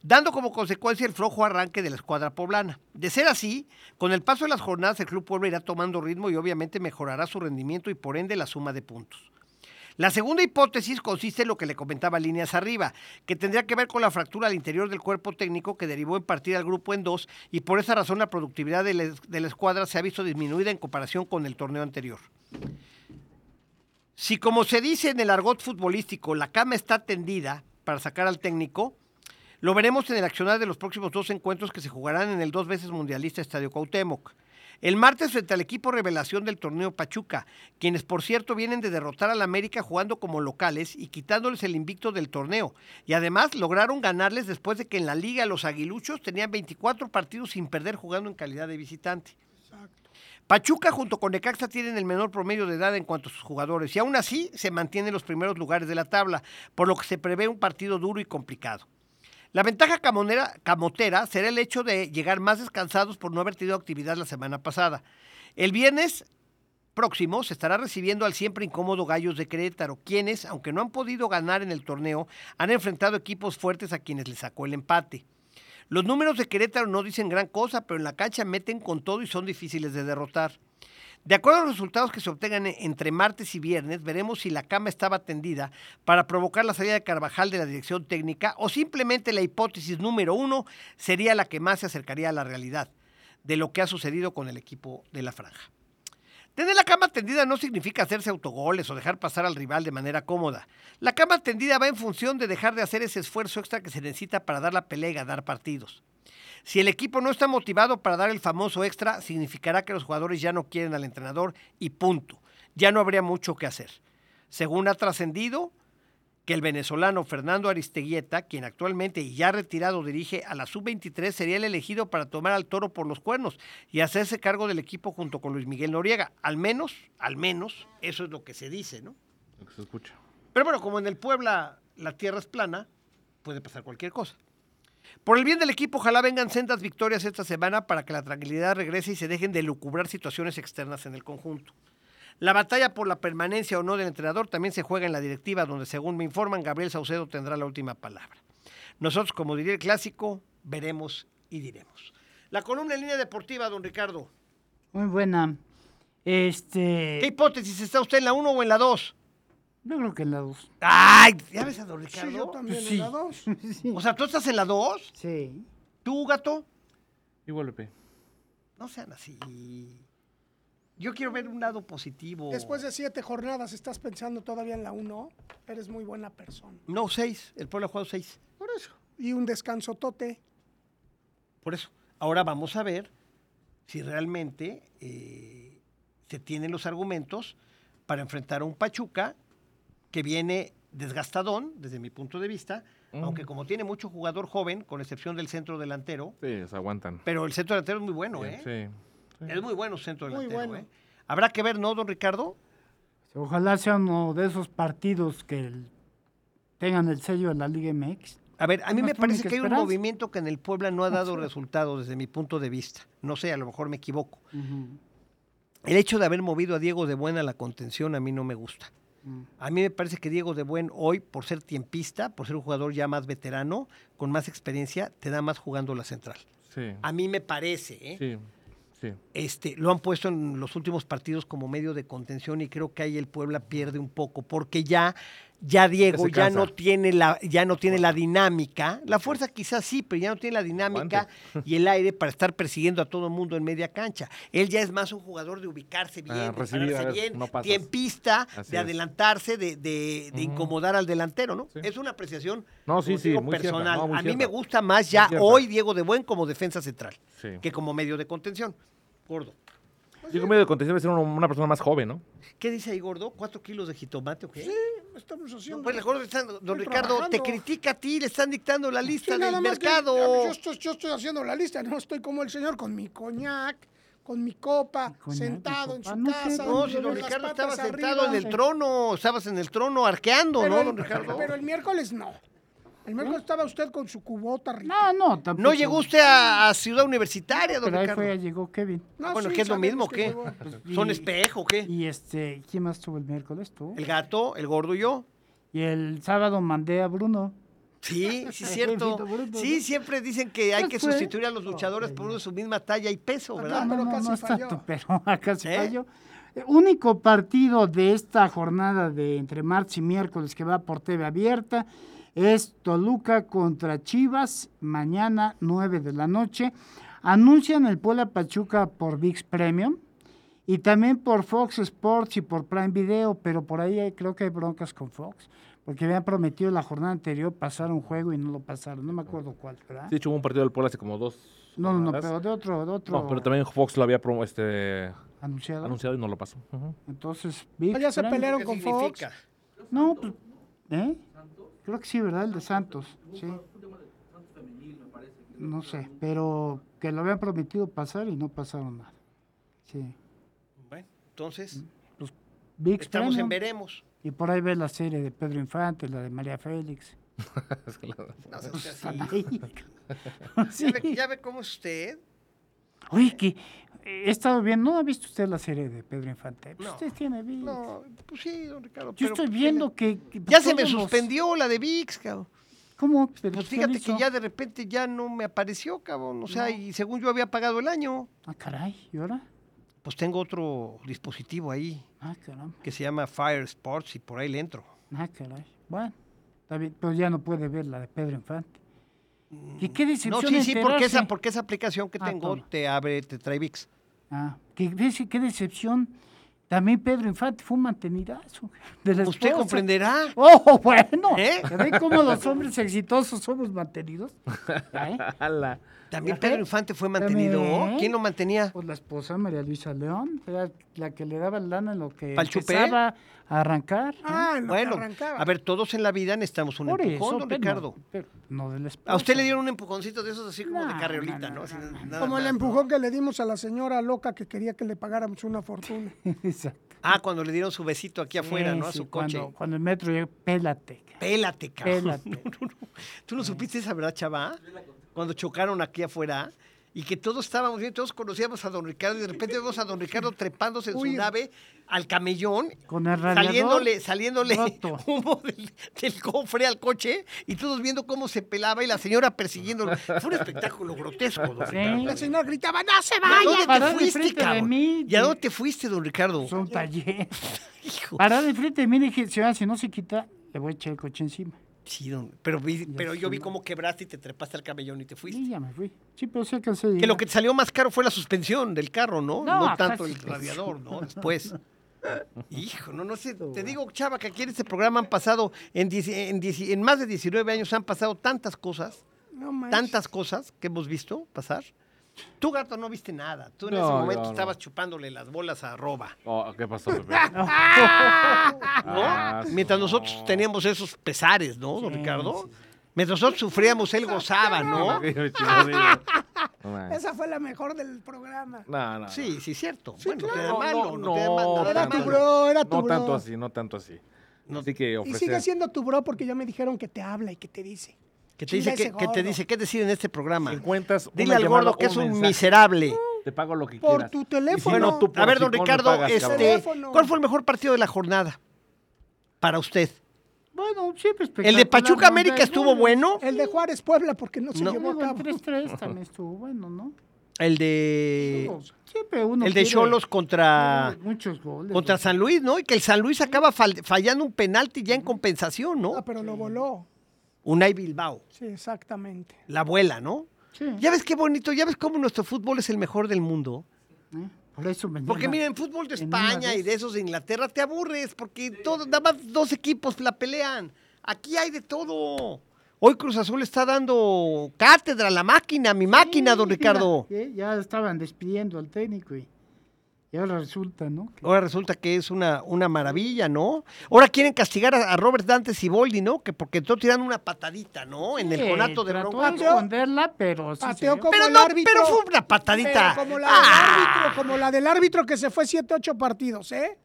dando como consecuencia el flojo arranque de la escuadra poblana. De ser así, con el paso de las jornadas el Club Puebla irá tomando ritmo y obviamente mejorará su rendimiento y por ende la suma de puntos. La segunda hipótesis consiste en lo que le comentaba líneas arriba, que tendría que ver con la fractura al interior del cuerpo técnico que derivó en partir al grupo en dos y por esa razón la productividad de la, escuadra se ha visto disminuida en comparación con el torneo anterior. Si como se dice en el argot futbolístico, la cama está tendida para sacar al técnico, Lo veremos en el accionar de los próximos dos encuentros que se jugarán en el dos veces mundialista Estadio Cuauhtémoc. El martes frente al equipo revelación del torneo Pachuca, quienes por cierto vienen de derrotar al América jugando como locales y quitándoles el invicto del torneo. Y además lograron ganarles después de que en la liga los aguiluchos tenían 24 partidos sin perder jugando en calidad de visitante. Pachuca junto con Necaxa tienen el menor promedio de edad en cuanto a sus jugadores y aún así se mantienen en los primeros lugares de la tabla, por lo que se prevé un partido duro y complicado. La ventaja camotera será el hecho de llegar más descansados por no haber tenido actividad la semana pasada. El viernes próximo se estará recibiendo al siempre incómodo Gallos de Querétaro, quienes, aunque no han podido ganar en el torneo, han enfrentado equipos fuertes a quienes les sacó el empate. Los números de Querétaro no dicen gran cosa, pero en la cancha meten con todo y son difíciles de derrotar. De acuerdo a los resultados que se obtengan e- entre martes y viernes, veremos si la cama estaba tendida para provocar la salida de Carvajal de la dirección técnica o simplemente la hipótesis número uno sería la que más se acercaría a la realidad de lo que ha sucedido con el equipo de la franja. Tener la cama tendida no significa hacerse autogoles o dejar pasar al rival de manera cómoda. La cama tendida va en función de dejar de hacer ese esfuerzo extra que se necesita para dar la pelea y partidos. Si el equipo no está motivado para dar el famoso extra, significará que los jugadores ya no quieren al entrenador y punto. Ya no habría mucho que hacer. Según ha trascendido, que el venezolano Fernando Aristeguieta, quien actualmente y ya retirado dirige a la sub-23, sería el elegido para tomar al toro por los cuernos y hacerse cargo del equipo junto con Luis Miguel Noriega. Al menos, al menos, eso es lo que se dice, ¿no? Lo que se escucha. Pero bueno, como en el Puebla la tierra es plana, puede pasar cualquier cosa. Por el bien del equipo, ojalá vengan sendas victorias esta semana para que la tranquilidad regrese y se dejen de lucubrar situaciones externas en el conjunto. La batalla por la permanencia o no del entrenador también se juega en la directiva, donde según me informan, Gabriel Saucedo tendrá la última palabra. Nosotros, como diría el clásico, veremos y diremos. La columna en línea deportiva, don Ricardo. Muy buena. Este. ¿Qué hipótesis está usted en la 1 o en la 2? Yo creo que en la 2. ¡Ay! ¿Ya ves a don Sí, yo Ricardo? también Sí. en la dos. sí. o sea, ¿tú estás en la 2? sí. ¿Tú, gato? Igual, Pepe. No sean así. Yo quiero ver un lado positivo. Después de siete jornadas, ¿estás pensando todavía en la 1? Eres muy buena persona. No, seis. El pueblo ha jugado seis. Por eso. Y un descanso tote. Por eso. Ahora vamos a ver si realmente eh, se tienen los argumentos para enfrentar a un Pachuca que viene desgastadón, desde mi punto de vista, aunque como tiene mucho jugador joven, con excepción del centro delantero, Sí, se aguantan. pero el centro delantero es muy bueno, ¿eh? Sí. sí. Es muy bueno el centro Muy delantero, bueno. ¿eh? Habrá que ver, ¿no, don Ricardo? Ojalá sea uno de esos partidos que el- tengan el sello de la Liga MX. A ver, a mí me parece que hay un movimiento que en el Puebla no ha dado resultados desde mi punto de vista. No sé, a lo mejor me equivoco. El hecho de haber movido a Diego de Buen a la contención a mí no me gusta. A mí me parece que Diego de Buen hoy, por ser tiempista, por ser un jugador ya más veterano, con más experiencia, te da más jugando la central. Sí. A mí me parece, ¿eh? Sí. Sí. Este, lo han puesto en los últimos partidos como medio de contención y creo que ahí el Puebla pierde un poco porque ya ya Diego ya no tiene la ya no tiene la dinámica, la fuerza quizás sí, pero ya no tiene la dinámica y el aire para estar persiguiendo a todo el mundo en media cancha. Él ya es más un jugador de ubicarse bien, Ah, de recibir, pararse ver, bien, no tiempista, Así de adelantarse, de, de- de incomodar al delantero, ¿no? Sí. Es una apreciación No, sí, sí, cierta, personal. no, muy a mí me gusta más ya hoy Diego de Buen como defensa central que como medio de contención. Gordo. Yo con medio de contención debe ser uno- una persona más joven, ¿no? ¿Qué dice ahí, gordo? ¿Cuatro kilos de jitomate o qué? Sí, estamos haciendo. No, pues el gordo está- don Estoy Ricardo, te trabajando. critica a ti, le están dictando la Sí, lista nada del más que- mercado. yo, estoy, yo estoy haciendo la lista, no estoy como el señor con mi coñac, con mi copa, coñac, sentado en copa. su No sé, casa. No, con si don las Ricardo patas estaba sentado arriba. en el trono, estabas en el trono arqueando, Pero ¿no, el- don Ricardo? Pero el miércoles no. El miércoles estaba usted con su cubota rica. No, no, tampoco. No llegó usted a, a Ciudad Universitaria, don Pero ahí Ricardo. fue, llegó Kevin. No, Ah, bueno, sí, ¿qué es lo mismo? que ¿Qué? y- ¿Son espejo o qué? Y este, ¿quién más tuvo el miércoles? Tú. El gato, el gordo y yo. Y el sábado mandé a Bruno. Sí, sí, es cierto. Sí, ¿no? siempre dicen que hay Pues que fue. sustituir a los luchadores por uno de su misma talla y peso, ¿verdad? No, pero no, casi no falló. tanto, pero casi ¿Eh? falló. El único partido de esta jornada de entre martes y miércoles que va por TV abierta es Toluca contra Chivas, mañana 9 de la noche. Anuncian el Puebla Pachuca por VIX Premium y también por Fox Sports y por Prime Video, pero por ahí hay- creo que hay broncas con Fox, porque habían prometido la jornada anterior pasar un juego y no lo pasaron, no me acuerdo cuál, ¿verdad? Sí, hecho hubo un partido del Puebla hace como dos. no, no, no, pero de otro, de otro No, pero también Fox lo había promo- este, anunciado. anunciado y no lo pasó. Entonces, Big Ah, ya se pelearon ¿Qué con Fox. No, pues, ¿eh? Creo que sí, ¿verdad? El de Santos, sí. No sé, pero que lo habían prometido pasar y no pasaron nada. Sí. Bueno, entonces, Big estamos en veremos. Y por ahí ves la serie de Pedro Infante, la de María Félix. No así. Ahí. Sí. ¿Ya, ve, ya ve cómo es usted? Oye, que eh, he estado viendo, ¿no ha visto usted la serie de Pedro Infante? Pues No. usted tiene VIX. No, pues sí, don Ricardo. Yo estoy pues, viendo que... que Ya se me los- suspendió la de VIX, cabrón. ¿Cómo? Pero Pues ¿qué fíjate que ya de repente ya no me apareció, cabrón. O sea, y según yo había pagado el año, Ah, caray, ¿y ahora? pues tengo otro dispositivo ahí Ah, caramba. que se llama Fire Sports y por ahí le entro. Ah, caray. Bueno, está bien, pero ya no puede ver la de Pedro Infante. ¿Y qué decepción No, sí, sí, porque esa, porque esa aplicación que Ah, tengo toma. te abre, te trae VIX. Ah, qué, ves- qué decepción. También Pedro Infante fue un mantenidazo. De la Usted esposa. comprenderá. Oh, bueno. ¿Eh? ¿Ya ven cómo los hombres exitosos somos mantenidos? ¿Eh? También. Pedro Infante fue mantenido. ¿Quién lo mantenía? Pues la esposa María Luisa León, era la que le daba lana en lo que ¿Pa'l chupé? empezaba a arrancar. ¿eh? Ah, lo que Bueno, arrancaba. a ver, todos en la vida necesitamos un Por empujón, eso, don pero Ricardo. no, pero no de la esposa. A usted le dieron un empujoncito de esos así como de carriolita, no, Como el empujón que le dimos a la señora loca que quería que le pagáramos una fortuna. Exacto. Ah, cuando le dieron su besito aquí afuera, Sí, ¿no? A sí, su coche. Cuando, cuando el metro llegó, pélate. Pélate, cabrón. Pélate. No, no, no. ¿Tú no supiste esa verdad, chava? Cuando chocaron aquí afuera y que todos estábamos bien, todos conocíamos a don Ricardo y de repente vemos a don Ricardo trepándose en Uy. su nave al camellón, Con el radiador saliéndole, saliéndole roto. humo del, del cofre al coche y todos viendo cómo se pelaba y la señora persiguiéndolo. Fue un espectáculo grotesco, don Sí. Ricardo. La señora gritaba, ¡no se ¿A vaya! dónde Paró te fuiste, cabrón? mí, ¿Y a de- dónde te fuiste, don Ricardo? Es un taller. Hijo. Paró de frente de mí y dije, señora, si no se quita, le voy a echar el coche encima. Sí, don- pero, vi- pero yo vi cómo quebraste y te trepaste al camellón y te fuiste. Y ya me fui. Sí, pero sí alcancé Que lo que te salió más caro fue la suspensión del carro, ¿no? No, No, tanto el radiador, ¿no? Después. Hijo, no, no sé. Te digo, Chava, que aquí en este programa han pasado, en, en, en más de 19 años han pasado tantas cosas, No tantas cosas que hemos visto pasar. Tú, gato, no viste nada. Tú en No, ese momento no. estabas chupándole las bolas a Roba, Oh, ¿Qué pasó, Pepe? ¿no? Ah, Mientras no. nosotros teníamos esos pesares, ¿no, don Sí, Ricardo? sí. Mientras nosotros sufríamos, él gozaba, ¿no? No. Esa fue la mejor del programa. No, no, Sí, sí, cierto. bueno, claro. no No, malo, no, no, no, Era tu bro, era tu No bro. tanto así, no tanto así. Así que Y ofrecer. sigue siendo tu bro porque ya me dijeron que te habla y que te dice. Que te dice que, que te dice qué decir en este programa. Si encuentras Dile al gordo que es un mensaje, miserable. Te pago lo que Por quieras. tu Y si teléfono. no, tú por A ver, don Ricardo, pagas, este. ¿cuál fue el mejor partido de la jornada para usted? Bueno, siempre ¿El de Pachuca América de estuvo bueno? El de Juárez Puebla porque no se No. llevó a Luego el cabo. 3-3 también estuvo bueno, ¿no? El de Siempre uno el de Cholos contra muchos goles. contra ¿no? San Luis, ¿no? Y que el San Luis acaba fal- fallando un penalti ya en compensación, Ah, ¿no? pero lo voló. Unai Bilbao, Sí, exactamente. la abuela, ¿no? Sí, Ya ves qué bonito, ya ves cómo nuestro fútbol es el mejor del mundo. ¿eh? Por eso me Porque miren, fútbol de España y de esos de Inglaterra te aburres, porque todo, nada más dos equipos la pelean. Aquí hay de todo. Hoy Cruz Azul está dando cátedra a la máquina, mi máquina, don Ricardo. mira, eh, ya estaban despidiendo al técnico y, y ahora resulta, ¿no? Que- Ahora resulta que es una, una maravilla, ¿no? Ahora quieren castigar a, a Robert Dante Siboldi, ¿no? Que porque entró tirando una patadita, ¿no? En el conato de trató Bronco. de esconderla, pero sí Pateó como Pero el no, árbitro. pero fue una patadita. Pero como la, Ah. del árbitro, como la del árbitro que se fue 7, 8 partidos, ¿eh?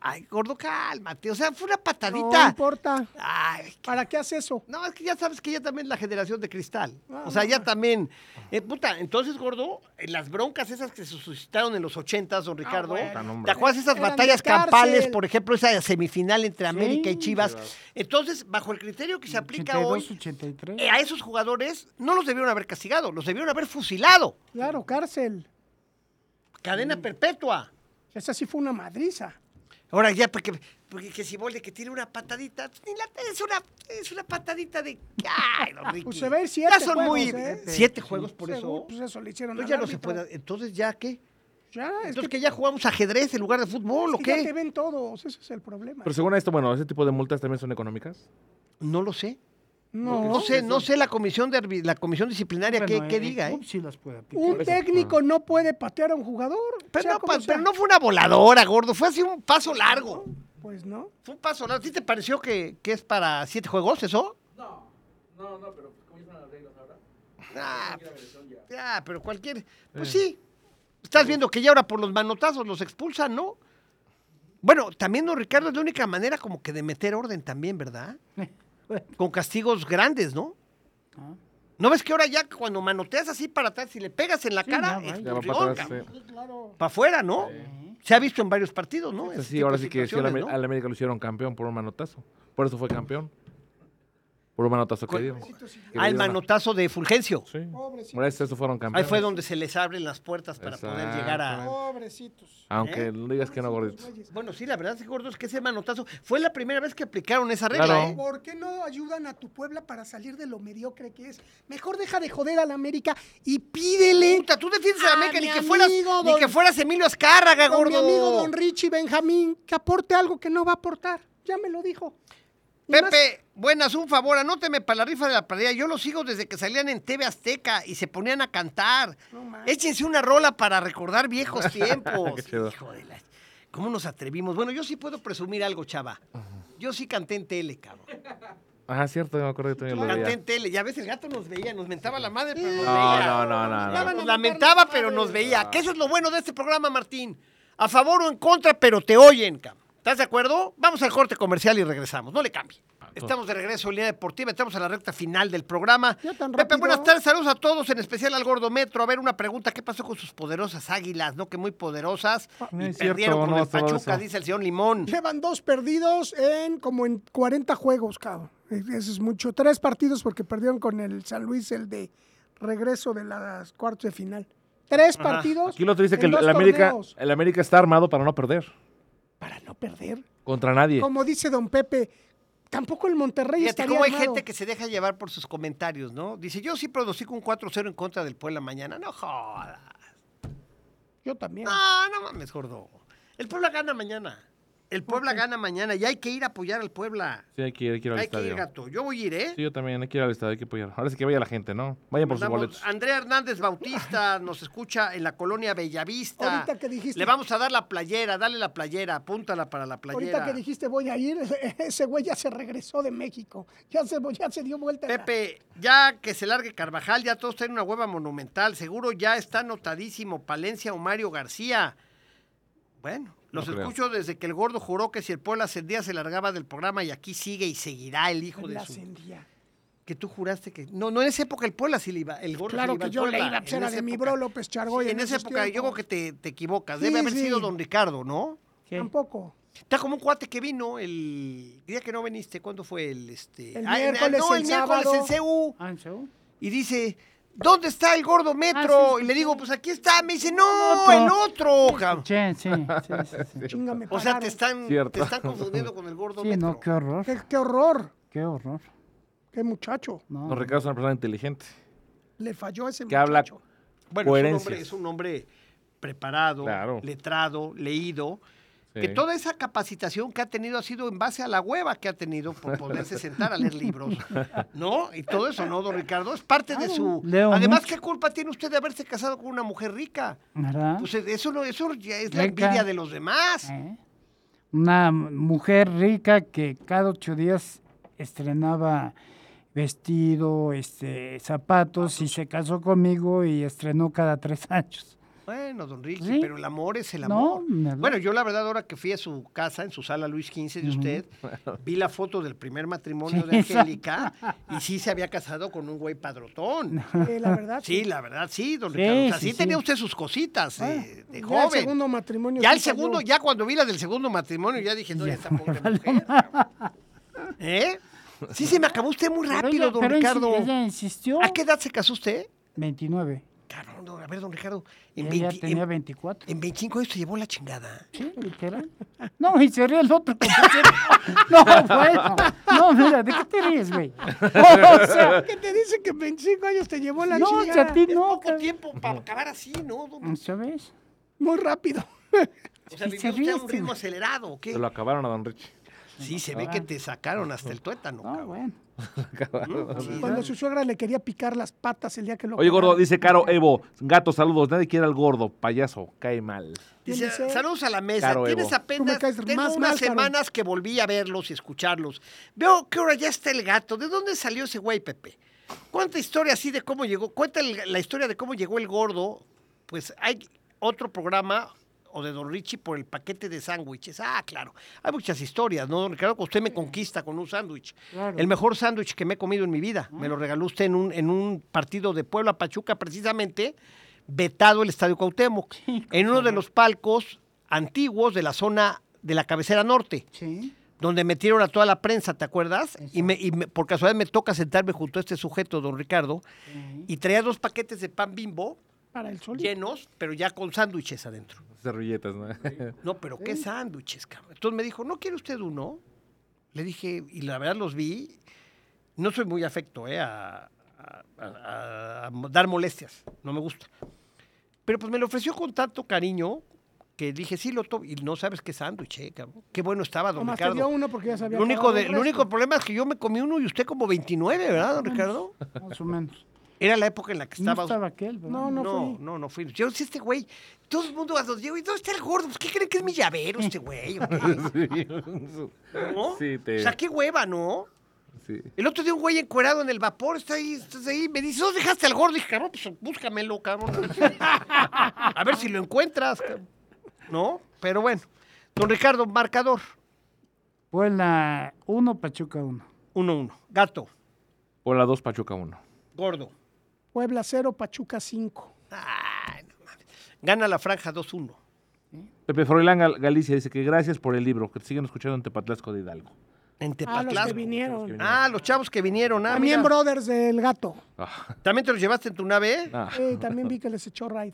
Ay, gordo, cálmate. O sea, fue una No patadita. importa. Ay, ¿Para qué haces eso? No, es que ya sabes que ya también es la generación de cristal. Ah, o sea, no, ya no. también. eh, puta, entonces, gordo, en las broncas esas que se suscitaron en los ochentas, don Ricardo, bueno. Tan ¿te acuerdas esas batallas campales? Por ejemplo, esa semifinal entre América y Chivas. Entonces, bajo el criterio que se aplica 82, hoy, 83. eh, a esos jugadores no los debieron haber castigado, los debieron haber fusilado. Claro, cárcel. Cadena perpetua. Esa sí fue una madriza. Ahora ya, porque, porque que si vuelve que tiene una patadita, ni la- es, una, es una patadita de... Ay, don Ricky. Pues se ve siete Ya son muy... ¿eh? Siete juegos por Seguro, eso. Pues eso le hicieron Entonces ya no se puede. Entonces ya qué. Ya, es Entonces que, que ya jugamos ajedrez en lugar de fútbol, ¿o que ya qué? te ven todos, ese es el problema. Pero según esto, bueno, ese tipo de multas también son económicas. No lo sé. No, No sé, no sé la comisión de la comisión disciplinaria qué, Bueno, qué el diga, ¿eh? club sí las puede aplicar. un eso, técnico no puede patear a un jugador. Pero, sea no, como pa- sea. pero no fue una voladora, gordo, fue así un paso largo. Pues no. Fue un paso largo. ¿Sí te pareció que, que es para siete juegos eso? No, no, no, pero ¿cómo son las reglas ahora? Ah, ya, pero cualquier. Pues sí. Estás viendo que ya ahora por los manotazos los expulsan, ¿no? Bueno, también, don Ricardo, es la única manera como que de meter orden también, ¿verdad? Con castigos grandes, ¿no? Ah. ¿No ves que ahora ya cuando manoteas así para atrás, si le pegas en la Sí, cara, es Ya para atrás, sí. para afuera, ¿no? Se ha visto en varios partidos, ¿no? Sí, ahora sí que sí, al, ¿no? al América lo hicieron campeón por un manotazo. Por eso fue campeón. Por un manotazo que dio. Que le Al dieron a- manotazo de Fulgencio. Sí. Pobrecitos. Por eso fueron Ahí campeones. fue donde se les abren las puertas para poder llegar a... Pobrecitos. Aunque ¿Eh? no digas que no, gordito. Bueno, sí, la verdad, sí, gordo, es que ese manotazo fue la primera vez que aplicaron esa regla, Claro. ¿eh? ¿Por qué no ayudan a tu Puebla para salir de lo mediocre que es? Mejor deja de joder a la América y pídele Puta, tú defiendes a la A América ni que fueras, ni que fueras Emilio Azcárraga, con gordo. mi amigo don Richie Benjamín que aporte algo que no va a aportar. Ya me lo dijo. Pepe, buenas, un favor, anóteme para la rifa de la pradera. Yo los sigo desde que salían en TV Azteca y se ponían a cantar. No. Échense una rola para recordar viejos tiempos. Hijo de la- ¿Cómo nos atrevimos? Bueno, yo sí puedo presumir algo, chava. Yo sí canté en tele, cabrón. Ajá, cierto, me acuerdo que también lo Canté en tele. Ya ves, el gato nos veía, nos mentaba la madre, pero nos No, veía. no, no, no, no. Nos lamentaba, pero nos veía. Que eso es lo bueno de este programa, Martín. A favor o en contra, pero te oyen, cabrón. ¿Estás de acuerdo? Vamos al corte comercial y regresamos. No le cambie. Estamos de regreso en Línea Deportiva, estamos a la recta final del programa. Pepe, rápido. buenas tardes, saludos a todos, en especial al Gordo Metro. A ver, una pregunta, ¿qué pasó con sus poderosas águilas? ¿No? Que muy poderosas. No y cierto, perdieron con no el Pachuca, eso. dice el señor Limón. Llevan dos perdidos en como en 40 juegos, cabrón. Eh, Eso es mucho. Tres partidos porque perdieron con el San Luis el de regreso de las cuartos de final. Tres partidos. Aquí lo otro dice que el, América, el América está armado para no perder Para no perder. contra nadie. Como dice don Pepe, tampoco el Monterrey Fíjate estaría cómo hay armado. gente que se deja llevar por sus comentarios, ¿no? Dice, yo sí pronostico un 4-0 en contra del Puebla mañana. No jodas. Yo también. No, no mames, gordo. El Puebla gana mañana. El Puebla gana mañana y hay que ir a apoyar al Puebla. Sí, hay que ir, hay que ir al Hay que estadio. ir, gato. Yo voy a ir, ¿eh? Sí, yo también hay que ir al estadio, hay que apoyar. Ahora sí que vaya la gente, ¿no? Vayan por sus boletos. Andrea Hernández Bautista nos escucha en la colonia Bellavista. Ahorita que dijiste- Le vamos a dar la playera, dale la playera, apúntala para la playera. Ahorita que dijiste voy a ir, ese güey ya se regresó de México. Ya se, ya se dio vuelta. Pepe, ya que se largue Carvajal, ya todos tienen una hueva monumental. Seguro ya está anotadísimo Palencia o Mario García. Bueno, los No creo. escucho desde que el gordo juró que si el pueblo ascendía se largaba del programa y aquí sigue y seguirá el hijo de la su... ascendía. Que tú juraste que... No, no en esa época el Puebla sí le iba, el gordo Claro que yo le iba, pues era de mi bro López Chargoy. Sí, en esa época yo creo que te, te equivocas. Sí, Debe haber sí. sido don Ricardo, ¿no? Tampoco. Está como un cuate que vino el día que no viniste. ¿Cuándo fue el este? El Ah, en- miércoles, no, el, el miércoles sábado. en CU. Ah, ¿en serio? Y dice, ¿dónde está el gordo metro? Ah, sí, y le digo, pues aquí está. Me dice, no, Otro. el otro. cabrón". Sí, sí, sí, sí, sí. O sea, te están, Cierto. te están confundiendo con el gordo Sí, metro. no, qué horror, Qué, qué horror. qué horror. Qué muchacho. No, Don Ricardo es una persona inteligente. Le falló ese Que habla muchacho. Bueno, es un, hombre, es un hombre preparado, Claro. letrado, leído. Sí. Que toda esa capacitación que ha tenido ha sido en base a la hueva que ha tenido por poderse sentar a leer libros, ¿no? Y todo eso, ¿no, don Ricardo? Es parte de su... leo Además, mucho. ¿qué culpa tiene usted de haberse casado con una mujer rica? ¿verdad? Pues eso, no, eso ya es la envidia de los demás. ¿Eh? Una mujer rica que cada ocho días estrenaba vestido, este, zapatos y se casó conmigo y estrenó cada tres años. Bueno, don Ricky, Sí. pero el amor es el amor. bueno, yo la verdad ahora que fui a su casa, en su sala Luis XV de usted, vi la foto del primer matrimonio Sí, de Angélica y sí se había casado con un güey padrotón. Eh, la verdad. Sí, la verdad, sí, don Sí, Ricardo. O sea, sí, sí, tenía usted sus cositas Ah, eh, de ya el joven. segundo matrimonio. Ya el segundo, ya cuando vi la del segundo matrimonio, ya dije, no, ya esta pobre mujer. ¿Eh? Sí, se me acabó usted muy Pero rápido, ella- don pero Ricardo. Ella insistió. ¿A qué edad se casó usted? 29. Cabrón, don- a ver, don Ricardo. En, Ella 20 tenía en- 24. en 25 años se llevó la chingada. Sí, literal. No, y se ríe el otro. No, bueno. No, mira, ¿de qué te ríes, güey? O sea, ¿Qué te dice que en 25 años te llevó la no, chica? si a ti Es no. poco cabrón. tiempo para acabar así, ¿no? don- ¿Sabes? Muy rápido. O sea, vivió se usted a un este ritmo acelerado, ¿o qué? Se lo acabaron a Don Richie. Sí, se ve que te sacaron hasta el tuétano, No, cabrón. bueno. Cuando su suegra le quería picar las patas el día que lo Oye, gordo, dice Caro Evo, gato, saludos. Nadie quiere al gordo, payaso, cae mal. ¿Quién Dice, saludos a la mesa. Caro Tienes Evo. apenas, tengo más unas Caro. semanas que volví a verlos y escucharlos. Veo que ahora ya está el gato. ¿De dónde salió ese güey, Pepe? Cuánta historia así de cómo llegó. Cuenta la historia de cómo llegó el gordo. Pues hay otro programa o de Don Richie por el paquete de sándwiches. Ah, claro. Hay muchas historias, ¿no, don Ricardo? Que usted me conquista con un sándwich. Claro. El mejor sándwich que me he comido en mi vida. Me lo regaló usted en un, en un partido de Puebla Pachuca, precisamente, vetado el Estadio Cuauhtémoc. en uno de los palcos antiguos de la zona de la cabecera norte, Sí. donde metieron a toda la prensa, ¿te acuerdas? Y, me, y me- por casualidad me toca sentarme junto a este sujeto, don Ricardo, y traía dos paquetes de pan bimbo Para el sol. llenos, pero ya con sándwiches adentro. Servilletas, ¿no? No, pero qué sándwiches, cabrón. Entonces me dijo, ¿no quiere usted uno? Le dije, y la verdad los vi. No soy muy afecto, ¿eh? A, a- a- a dar molestias. No me gusta. Pero pues me lo ofreció con tanto cariño que dije, sí, lo tomo. Y no sabes qué sándwich, ¿eh, cabrón? Qué bueno estaba, don Nomás te dio Ricardo. uno porque ya sabía. Lo único, de, lo único problema es que yo me comí uno y usted como 29, ¿verdad, don Ricardo? Más o menos. Era la época en la que No estaba... estaba aquel, ¿verdad? No, no, No, fui. no, no fui. Yo, si este güey, todo el mundo a donde llego, ¿y dónde está el gordo? Pues, ¿qué creen que es mi llavero este güey? o qué? ¿No? Sí, te- O sea, qué hueva, ¿no? Sí. El otro día un güey encuerado en el vapor, está ahí, estás ahí, me dice, ¿dónde dejaste al gordo? dije, cabrón, pues búscamelo, cabrón. A ver si lo encuentras, cabrón. ¿no? Pero bueno. Don Ricardo, marcador, Puebla 1, Pachuca 1. 1-1. Gato, Hola 2, Pachuca 1. gordo. Puebla 0, Pachuca 5. Ay, no mames. Gana la franja 2-1. Pepe Froilán Gal- Galicia dice que gracias por el libro, que te siguen escuchando en Tepatlasco de Hidalgo. En Ah, los Tepatlasco. que vinieron. Ah, los chavos que vinieron. Ah, También mira. Brothers del Gato. Ah, ¿También te los llevaste en tu nave? eh? ah. Eh, también vi que les echó raid.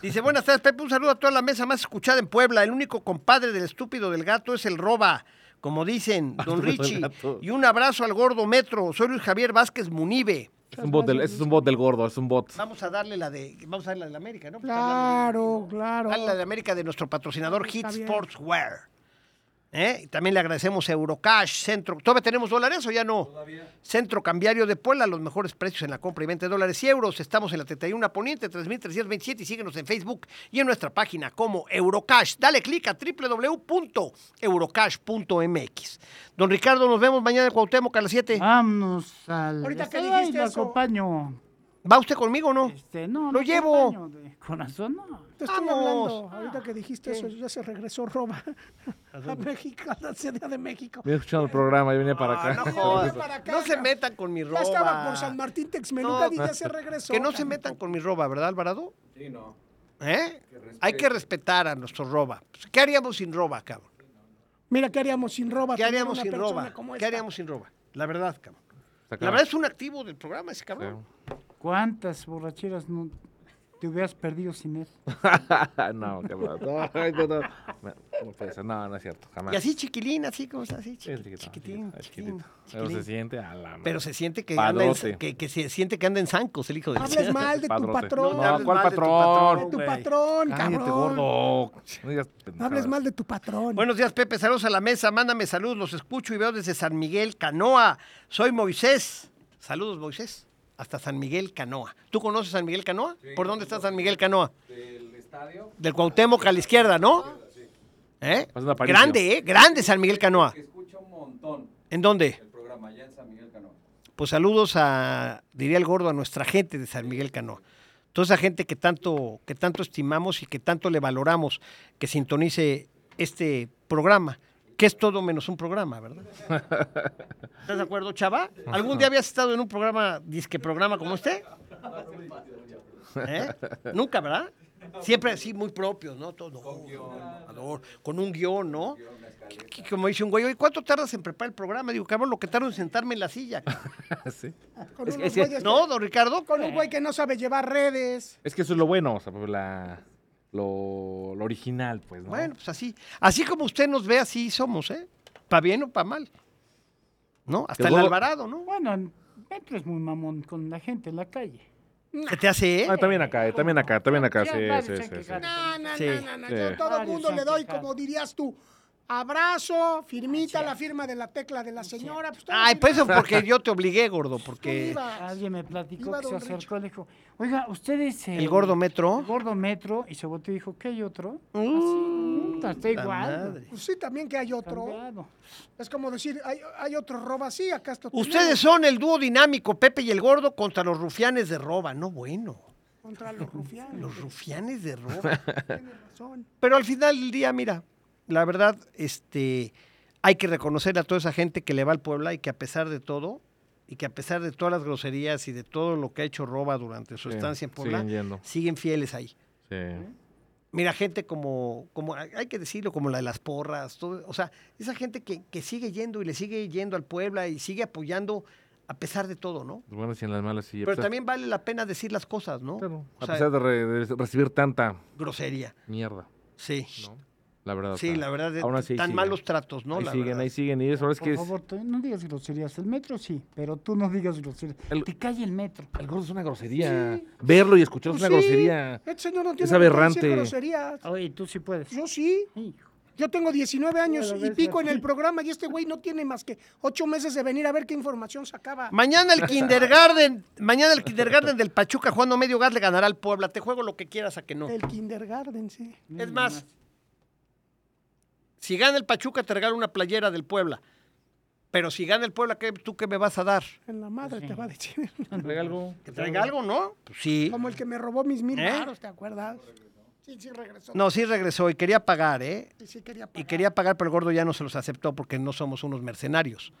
Dice, buenas tardes, Pepe. Un saludo a toda la mesa más escuchada en Puebla. El único compadre del estúpido del gato es el roba, como dicen, don Arturo del Richie. Gato. Y un abrazo al gordo metro. Soy Luis Javier Vázquez Munive. Es un bot del, ese es un bot del gordo, es un bot. Vamos a darle la de, vamos a darle la de la América, ¿no? Claro, claro. Dale la de América de nuestro patrocinador Hit. Sportswear. ¿Eh? Y También le agradecemos a Eurocash, Centro. ¿Todavía tenemos dólares o ya no? Centro Cambiario de Puebla, los mejores precios en la compra y venta de dólares y euros. Estamos en la 31 Poniente, 3327 y síguenos en Facebook y en nuestra página como Eurocash. Dale clic a www.eurocash.mx. Don Ricardo, nos vemos mañana en Cuauhtémoc a las 7. Vámonos al. Ahorita que Ay, dijiste lo eso. acompaño. ¿Va usted conmigo o no? Este, no, Lo lo llevo. de corazón, no. Te estoy Vamos. hablando. Ahorita que dijiste eso, ya se regresó Roba a México, a la Ciudad de México. Venía escuchando el programa y venía para Ah, no para acá, No se metan con mi roba. Ya estaba por San Martín Texmeluca No, y ya se regresó. Que no se metan con mi roba, ¿verdad, Alvarado? Sí, no. ¿Eh? Hay que respetar a nuestro roba. Pues, ¿Qué haríamos sin roba, cabrón? Mira, ¿qué haríamos sin Roba? ¿Qué haríamos sin roba? ¿Qué haríamos sin roba? La verdad, cabrón. La verdad es un activo del programa ese cabrón. ¿Cuántas borracheras no te hubieras perdido sin él? no, cabrón. No, no, no. No, no. No, no es cierto. Jamás. Y así chiquilín, así como está, así, chiqui- chiquito, chiquitín, chiquitín, chiquitito. Pero chiquitín. se siente a la Pero se siente que anda, en, que, que se siente que anda en zancos el hijo de No hables mal de tu patrón. No hables ¿cuál mal de tu patrón? de tu patrón, Cállate, cabrón. gordo. No digas No hables mal de tu patrón. Buenos días, Pepe. Saludos a la mesa. Mándame saludos. Los escucho y veo desde San Miguel, Canoa. Soy Moisés. Saludos, Moisés. Hasta San Miguel, Canoa. ¿Tú conoces San Miguel, Canoa? ¿Por dónde está San Miguel, Canoa? Del estadio. Del Cuauhtémoc a la izquierda, ¿no? ¿Eh? Grande, ¿eh? Grande San Miguel, Canoa. escucha un montón ¿En dónde? el programa allá en San Miguel Canoa. Pues saludos a, diría el gordo, a nuestra gente de San Miguel Canoa. Toda esa gente que tanto, que tanto estimamos y que tanto le valoramos que sintonice este programa, que es todo menos un programa, ¿verdad? ¿Estás de acuerdo, Chava? ¿Algún día habías estado en un programa, disque programa como este? ¿Eh? Nunca, ¿verdad? Siempre así, muy propios, ¿no? Todo, ador- con un guion, ¿no? Que- que Como dice un güey, oye, ¿cuánto tardas en preparar el programa? Digo, cabrón, lo que tardo en sentarme en la silla. Sí. Con es unos ¿No, don Ricardo? Con un güey que no sabe llevar redes. Es que eso es lo bueno, o sea, pues, la, lo, lo original, pues, ¿no? Bueno, pues así. Así como usted nos ve, así somos, ¿eh? Pa' bien o pa' mal. ¿No? Hasta el luego- Alvarado, ¿no? Bueno, Metro es muy mamón con la gente en la calle. ¿Se te hace, eh? Ah, también acá, eh, también acá, también acá. Ya Sí, varios sí, se sí, han sí. quejado. No, no, Sí. no, no, no. Sí. Todo el mundo le doy, como dirías tú, abrazo, firmita, la firma de la tecla de la señora. Pues, Ay, pues eso porque yo te obligué, gordo, porque. Alguien me platicó Iba que se acercó y le dijo, oiga, ustedes... el gordo metro. El gordo metro, y se volteó y dijo, ¿qué hay otro? Uh, Así, está igual. madre. Pues sí, también que hay otro. cambiado. Es como decir, hay, hay otro roba, sí, acá está. Ustedes son el dúo dinámico, Pepe y el gordo, contra los rufianes de roba. No, bueno. Contra los rufianes. Los rufianes de roba. Tienes razón. Pero al final del día, mira, la verdad, este, hay que reconocer a toda esa gente que le va al Puebla y que a pesar de todo, y que a pesar de todas las groserías y de todo lo que ha hecho Roba durante su Sí, estancia en Puebla, siguen siguen fieles ahí. Sí. Mira, gente como, como, hay que decirlo, como la de las porras, todo, o sea, esa gente que, que sigue yendo y le sigue yendo al Puebla y sigue apoyando a pesar de todo, ¿no? Las buenas y en las malas. Sí, Pero pesar- también vale la pena decir las cosas, ¿no? claro, O a sea, pesar de, re- de recibir tanta grosería, mierda, sí. ¿no? La verdad. Sí, sea, la verdad, de- aún así ahí tan siguen. malos tratos, ¿no? ahí La siguen, verdad. ahí siguen. Y eso es que Por es. favor, tú no digas groserías. El metro sí, pero tú no digas groserías. El- Te cae el metro. El gordo es una grosería. Verlo y escucharlo Pues es una sí, grosería. Este señor no tiene Es aberrante. groserías. Oye, tú sí puedes. Yo sí. Hijo. Yo tengo 19 años y pico en el programa y este güey no tiene más que 8 meses de venir a ver qué información sacaba. Mañana el kindergarten, mañana el kindergarten del Pachuca jugando medio gas le ganará al Puebla. Te juego lo que quieras a que no. El kindergarten, sí. Es más, si gana el Pachuca te regalo una playera del Puebla. Pero si gana el Puebla, ¿qué, ¿tú qué me vas a dar? En la madre te va a decir. Traiga algo. ¿Que traiga algo, no? Pues sí. Como el que me robó mis mil ¿Eh? baros, ¿te acuerdas? Sí, sí regresó. No, sí regresó y quería pagar, ¿eh? Sí, sí quería Y pagar. quería pagar, pero el gordo ya no se los aceptó porque no somos unos mercenarios.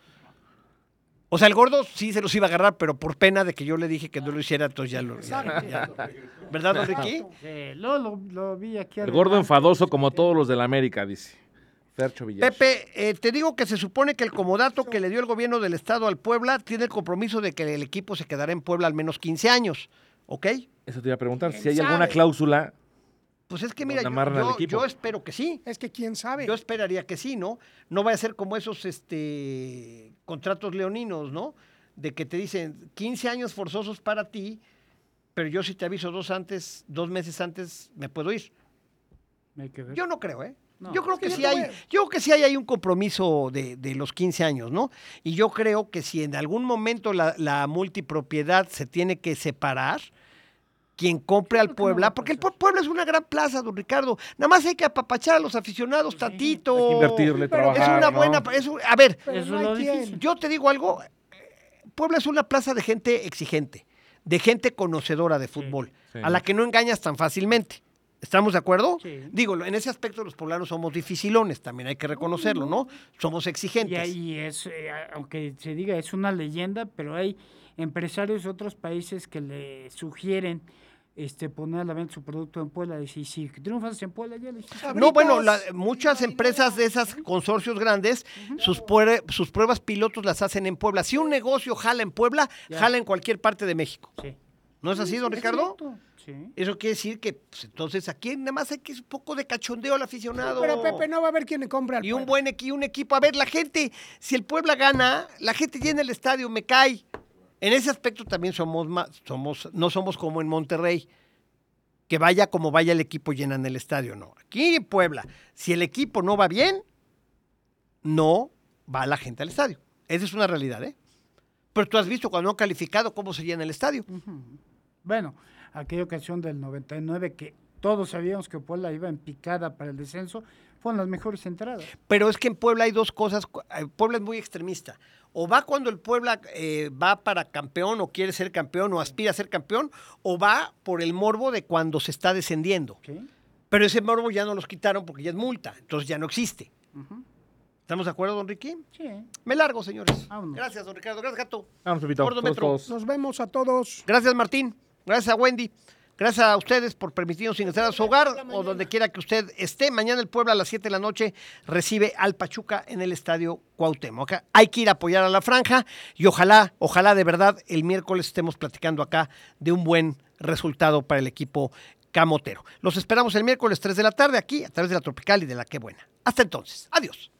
O sea, el gordo sí se los iba a agarrar, pero por pena de que yo le dije que no lo hiciera, entonces ya lo... ya- ¿Verdad, don Ricky? Sí, lo, lo, lo vi aquí. El gordo enfadoso como todos los de la América, dice. Fercho Villar. Pepe, eh, te digo que se supone que el comodato que le dio el gobierno del estado al Puebla tiene el compromiso de que el equipo se quedará en Puebla al menos 15 años, ¿ok? Eso te iba a preguntar. ¿Quién Si hay alguna cláusula. Pues es que mira, yo, yo- espero que sí. Es que quién sabe. Yo esperaría que sí, ¿no? No vaya a ser como esos este, contratos leoninos, ¿no? De que te dicen 15 años forzosos para ti, pero yo si te aviso dos antes, dos meses antes, me puedo ir. Hay que ver. Yo no creo, ¿eh? No. yo creo que que sí hay, yo creo que sí hay un compromiso de, de los 15 años, ¿no? Y yo creo que si en algún momento la, la multipropiedad se tiene que separar, quien compre al Puebla, porque el Puebla es una gran plaza, don Ricardo. Nada más hay que apapachar a los aficionados tantito. Hay que invertirle, pero es una ¿no? buena. es un- a ver, no yo te digo algo. Puebla es una plaza de gente exigente, de gente conocedora de fútbol, sí. a la que no engañas tan fácilmente. ¿Estamos de acuerdo? Sí. Digo, en ese aspecto los poblanos somos dificilones, también hay que reconocerlo, ¿no? Somos Y exigentes. ahí es, eh, aunque se diga es una leyenda, pero hay empresarios de otros países que le sugieren este poner a la venta su producto en Puebla. Y si, si triunfas en Puebla, ya le. No, bueno, la- muchas empresas de esas consorcios grandes, sus, puere- sus pruebas pilotos las hacen en Puebla. Si un negocio jala en Puebla, Ya. jala en cualquier parte de México. Sí. ¿No es así, don Es Ricardo? cierto, Sí. Eso quiere decir que, pues, entonces, aquí nada más hay que un poco de cachondeo al aficionado. Pero Pepe no va a haber quien le compre al Y un buen equi- un equipo. A ver, la gente, si el Puebla gana, la gente llena el estadio, me cae. En ese aspecto también somos más, somos, no somos como en Monterrey, que vaya como vaya el equipo llenan el estadio. No. Aquí en Puebla, si el equipo no va bien, no va la gente al estadio. Esa es una realidad, ¿eh? Pero tú has visto cuando han calificado cómo se llena el estadio. Bueno, aquella ocasión del 99 que todos sabíamos que Puebla iba en picada para el descenso, fueron las mejores entradas. Pero es que en Puebla hay dos cosas. eh, Puebla es muy extremista. O va cuando el Puebla eh, va para campeón o quiere ser campeón o aspira a ser campeón, o va por el morbo de cuando se está descendiendo. ¿sí? Pero ese morbo ya no los quitaron porque ya es multa, entonces ya no existe. ¿Estamos de acuerdo, don Ricky? Sí. Me largo, señores. Vámonos. Gracias, don Ricardo. Gracias, Gato. Vamos. Nos vemos a todos. Gracias, Martín. Gracias a Wendy. Gracias a ustedes por permitirnos ingresar a su hogar o donde quiera que usted esté. Mañana el Puebla a las 7 de la noche recibe al Pachuca en el Estadio Cuauhtémoc. Hay que ir a apoyar a la franja y ojalá, ojalá de verdad el miércoles estemos platicando acá de un buen resultado para el equipo camotero. Los esperamos el miércoles 3 de la tarde aquí a través de la Tropical y de la Qué Buena. Hasta entonces. Adiós.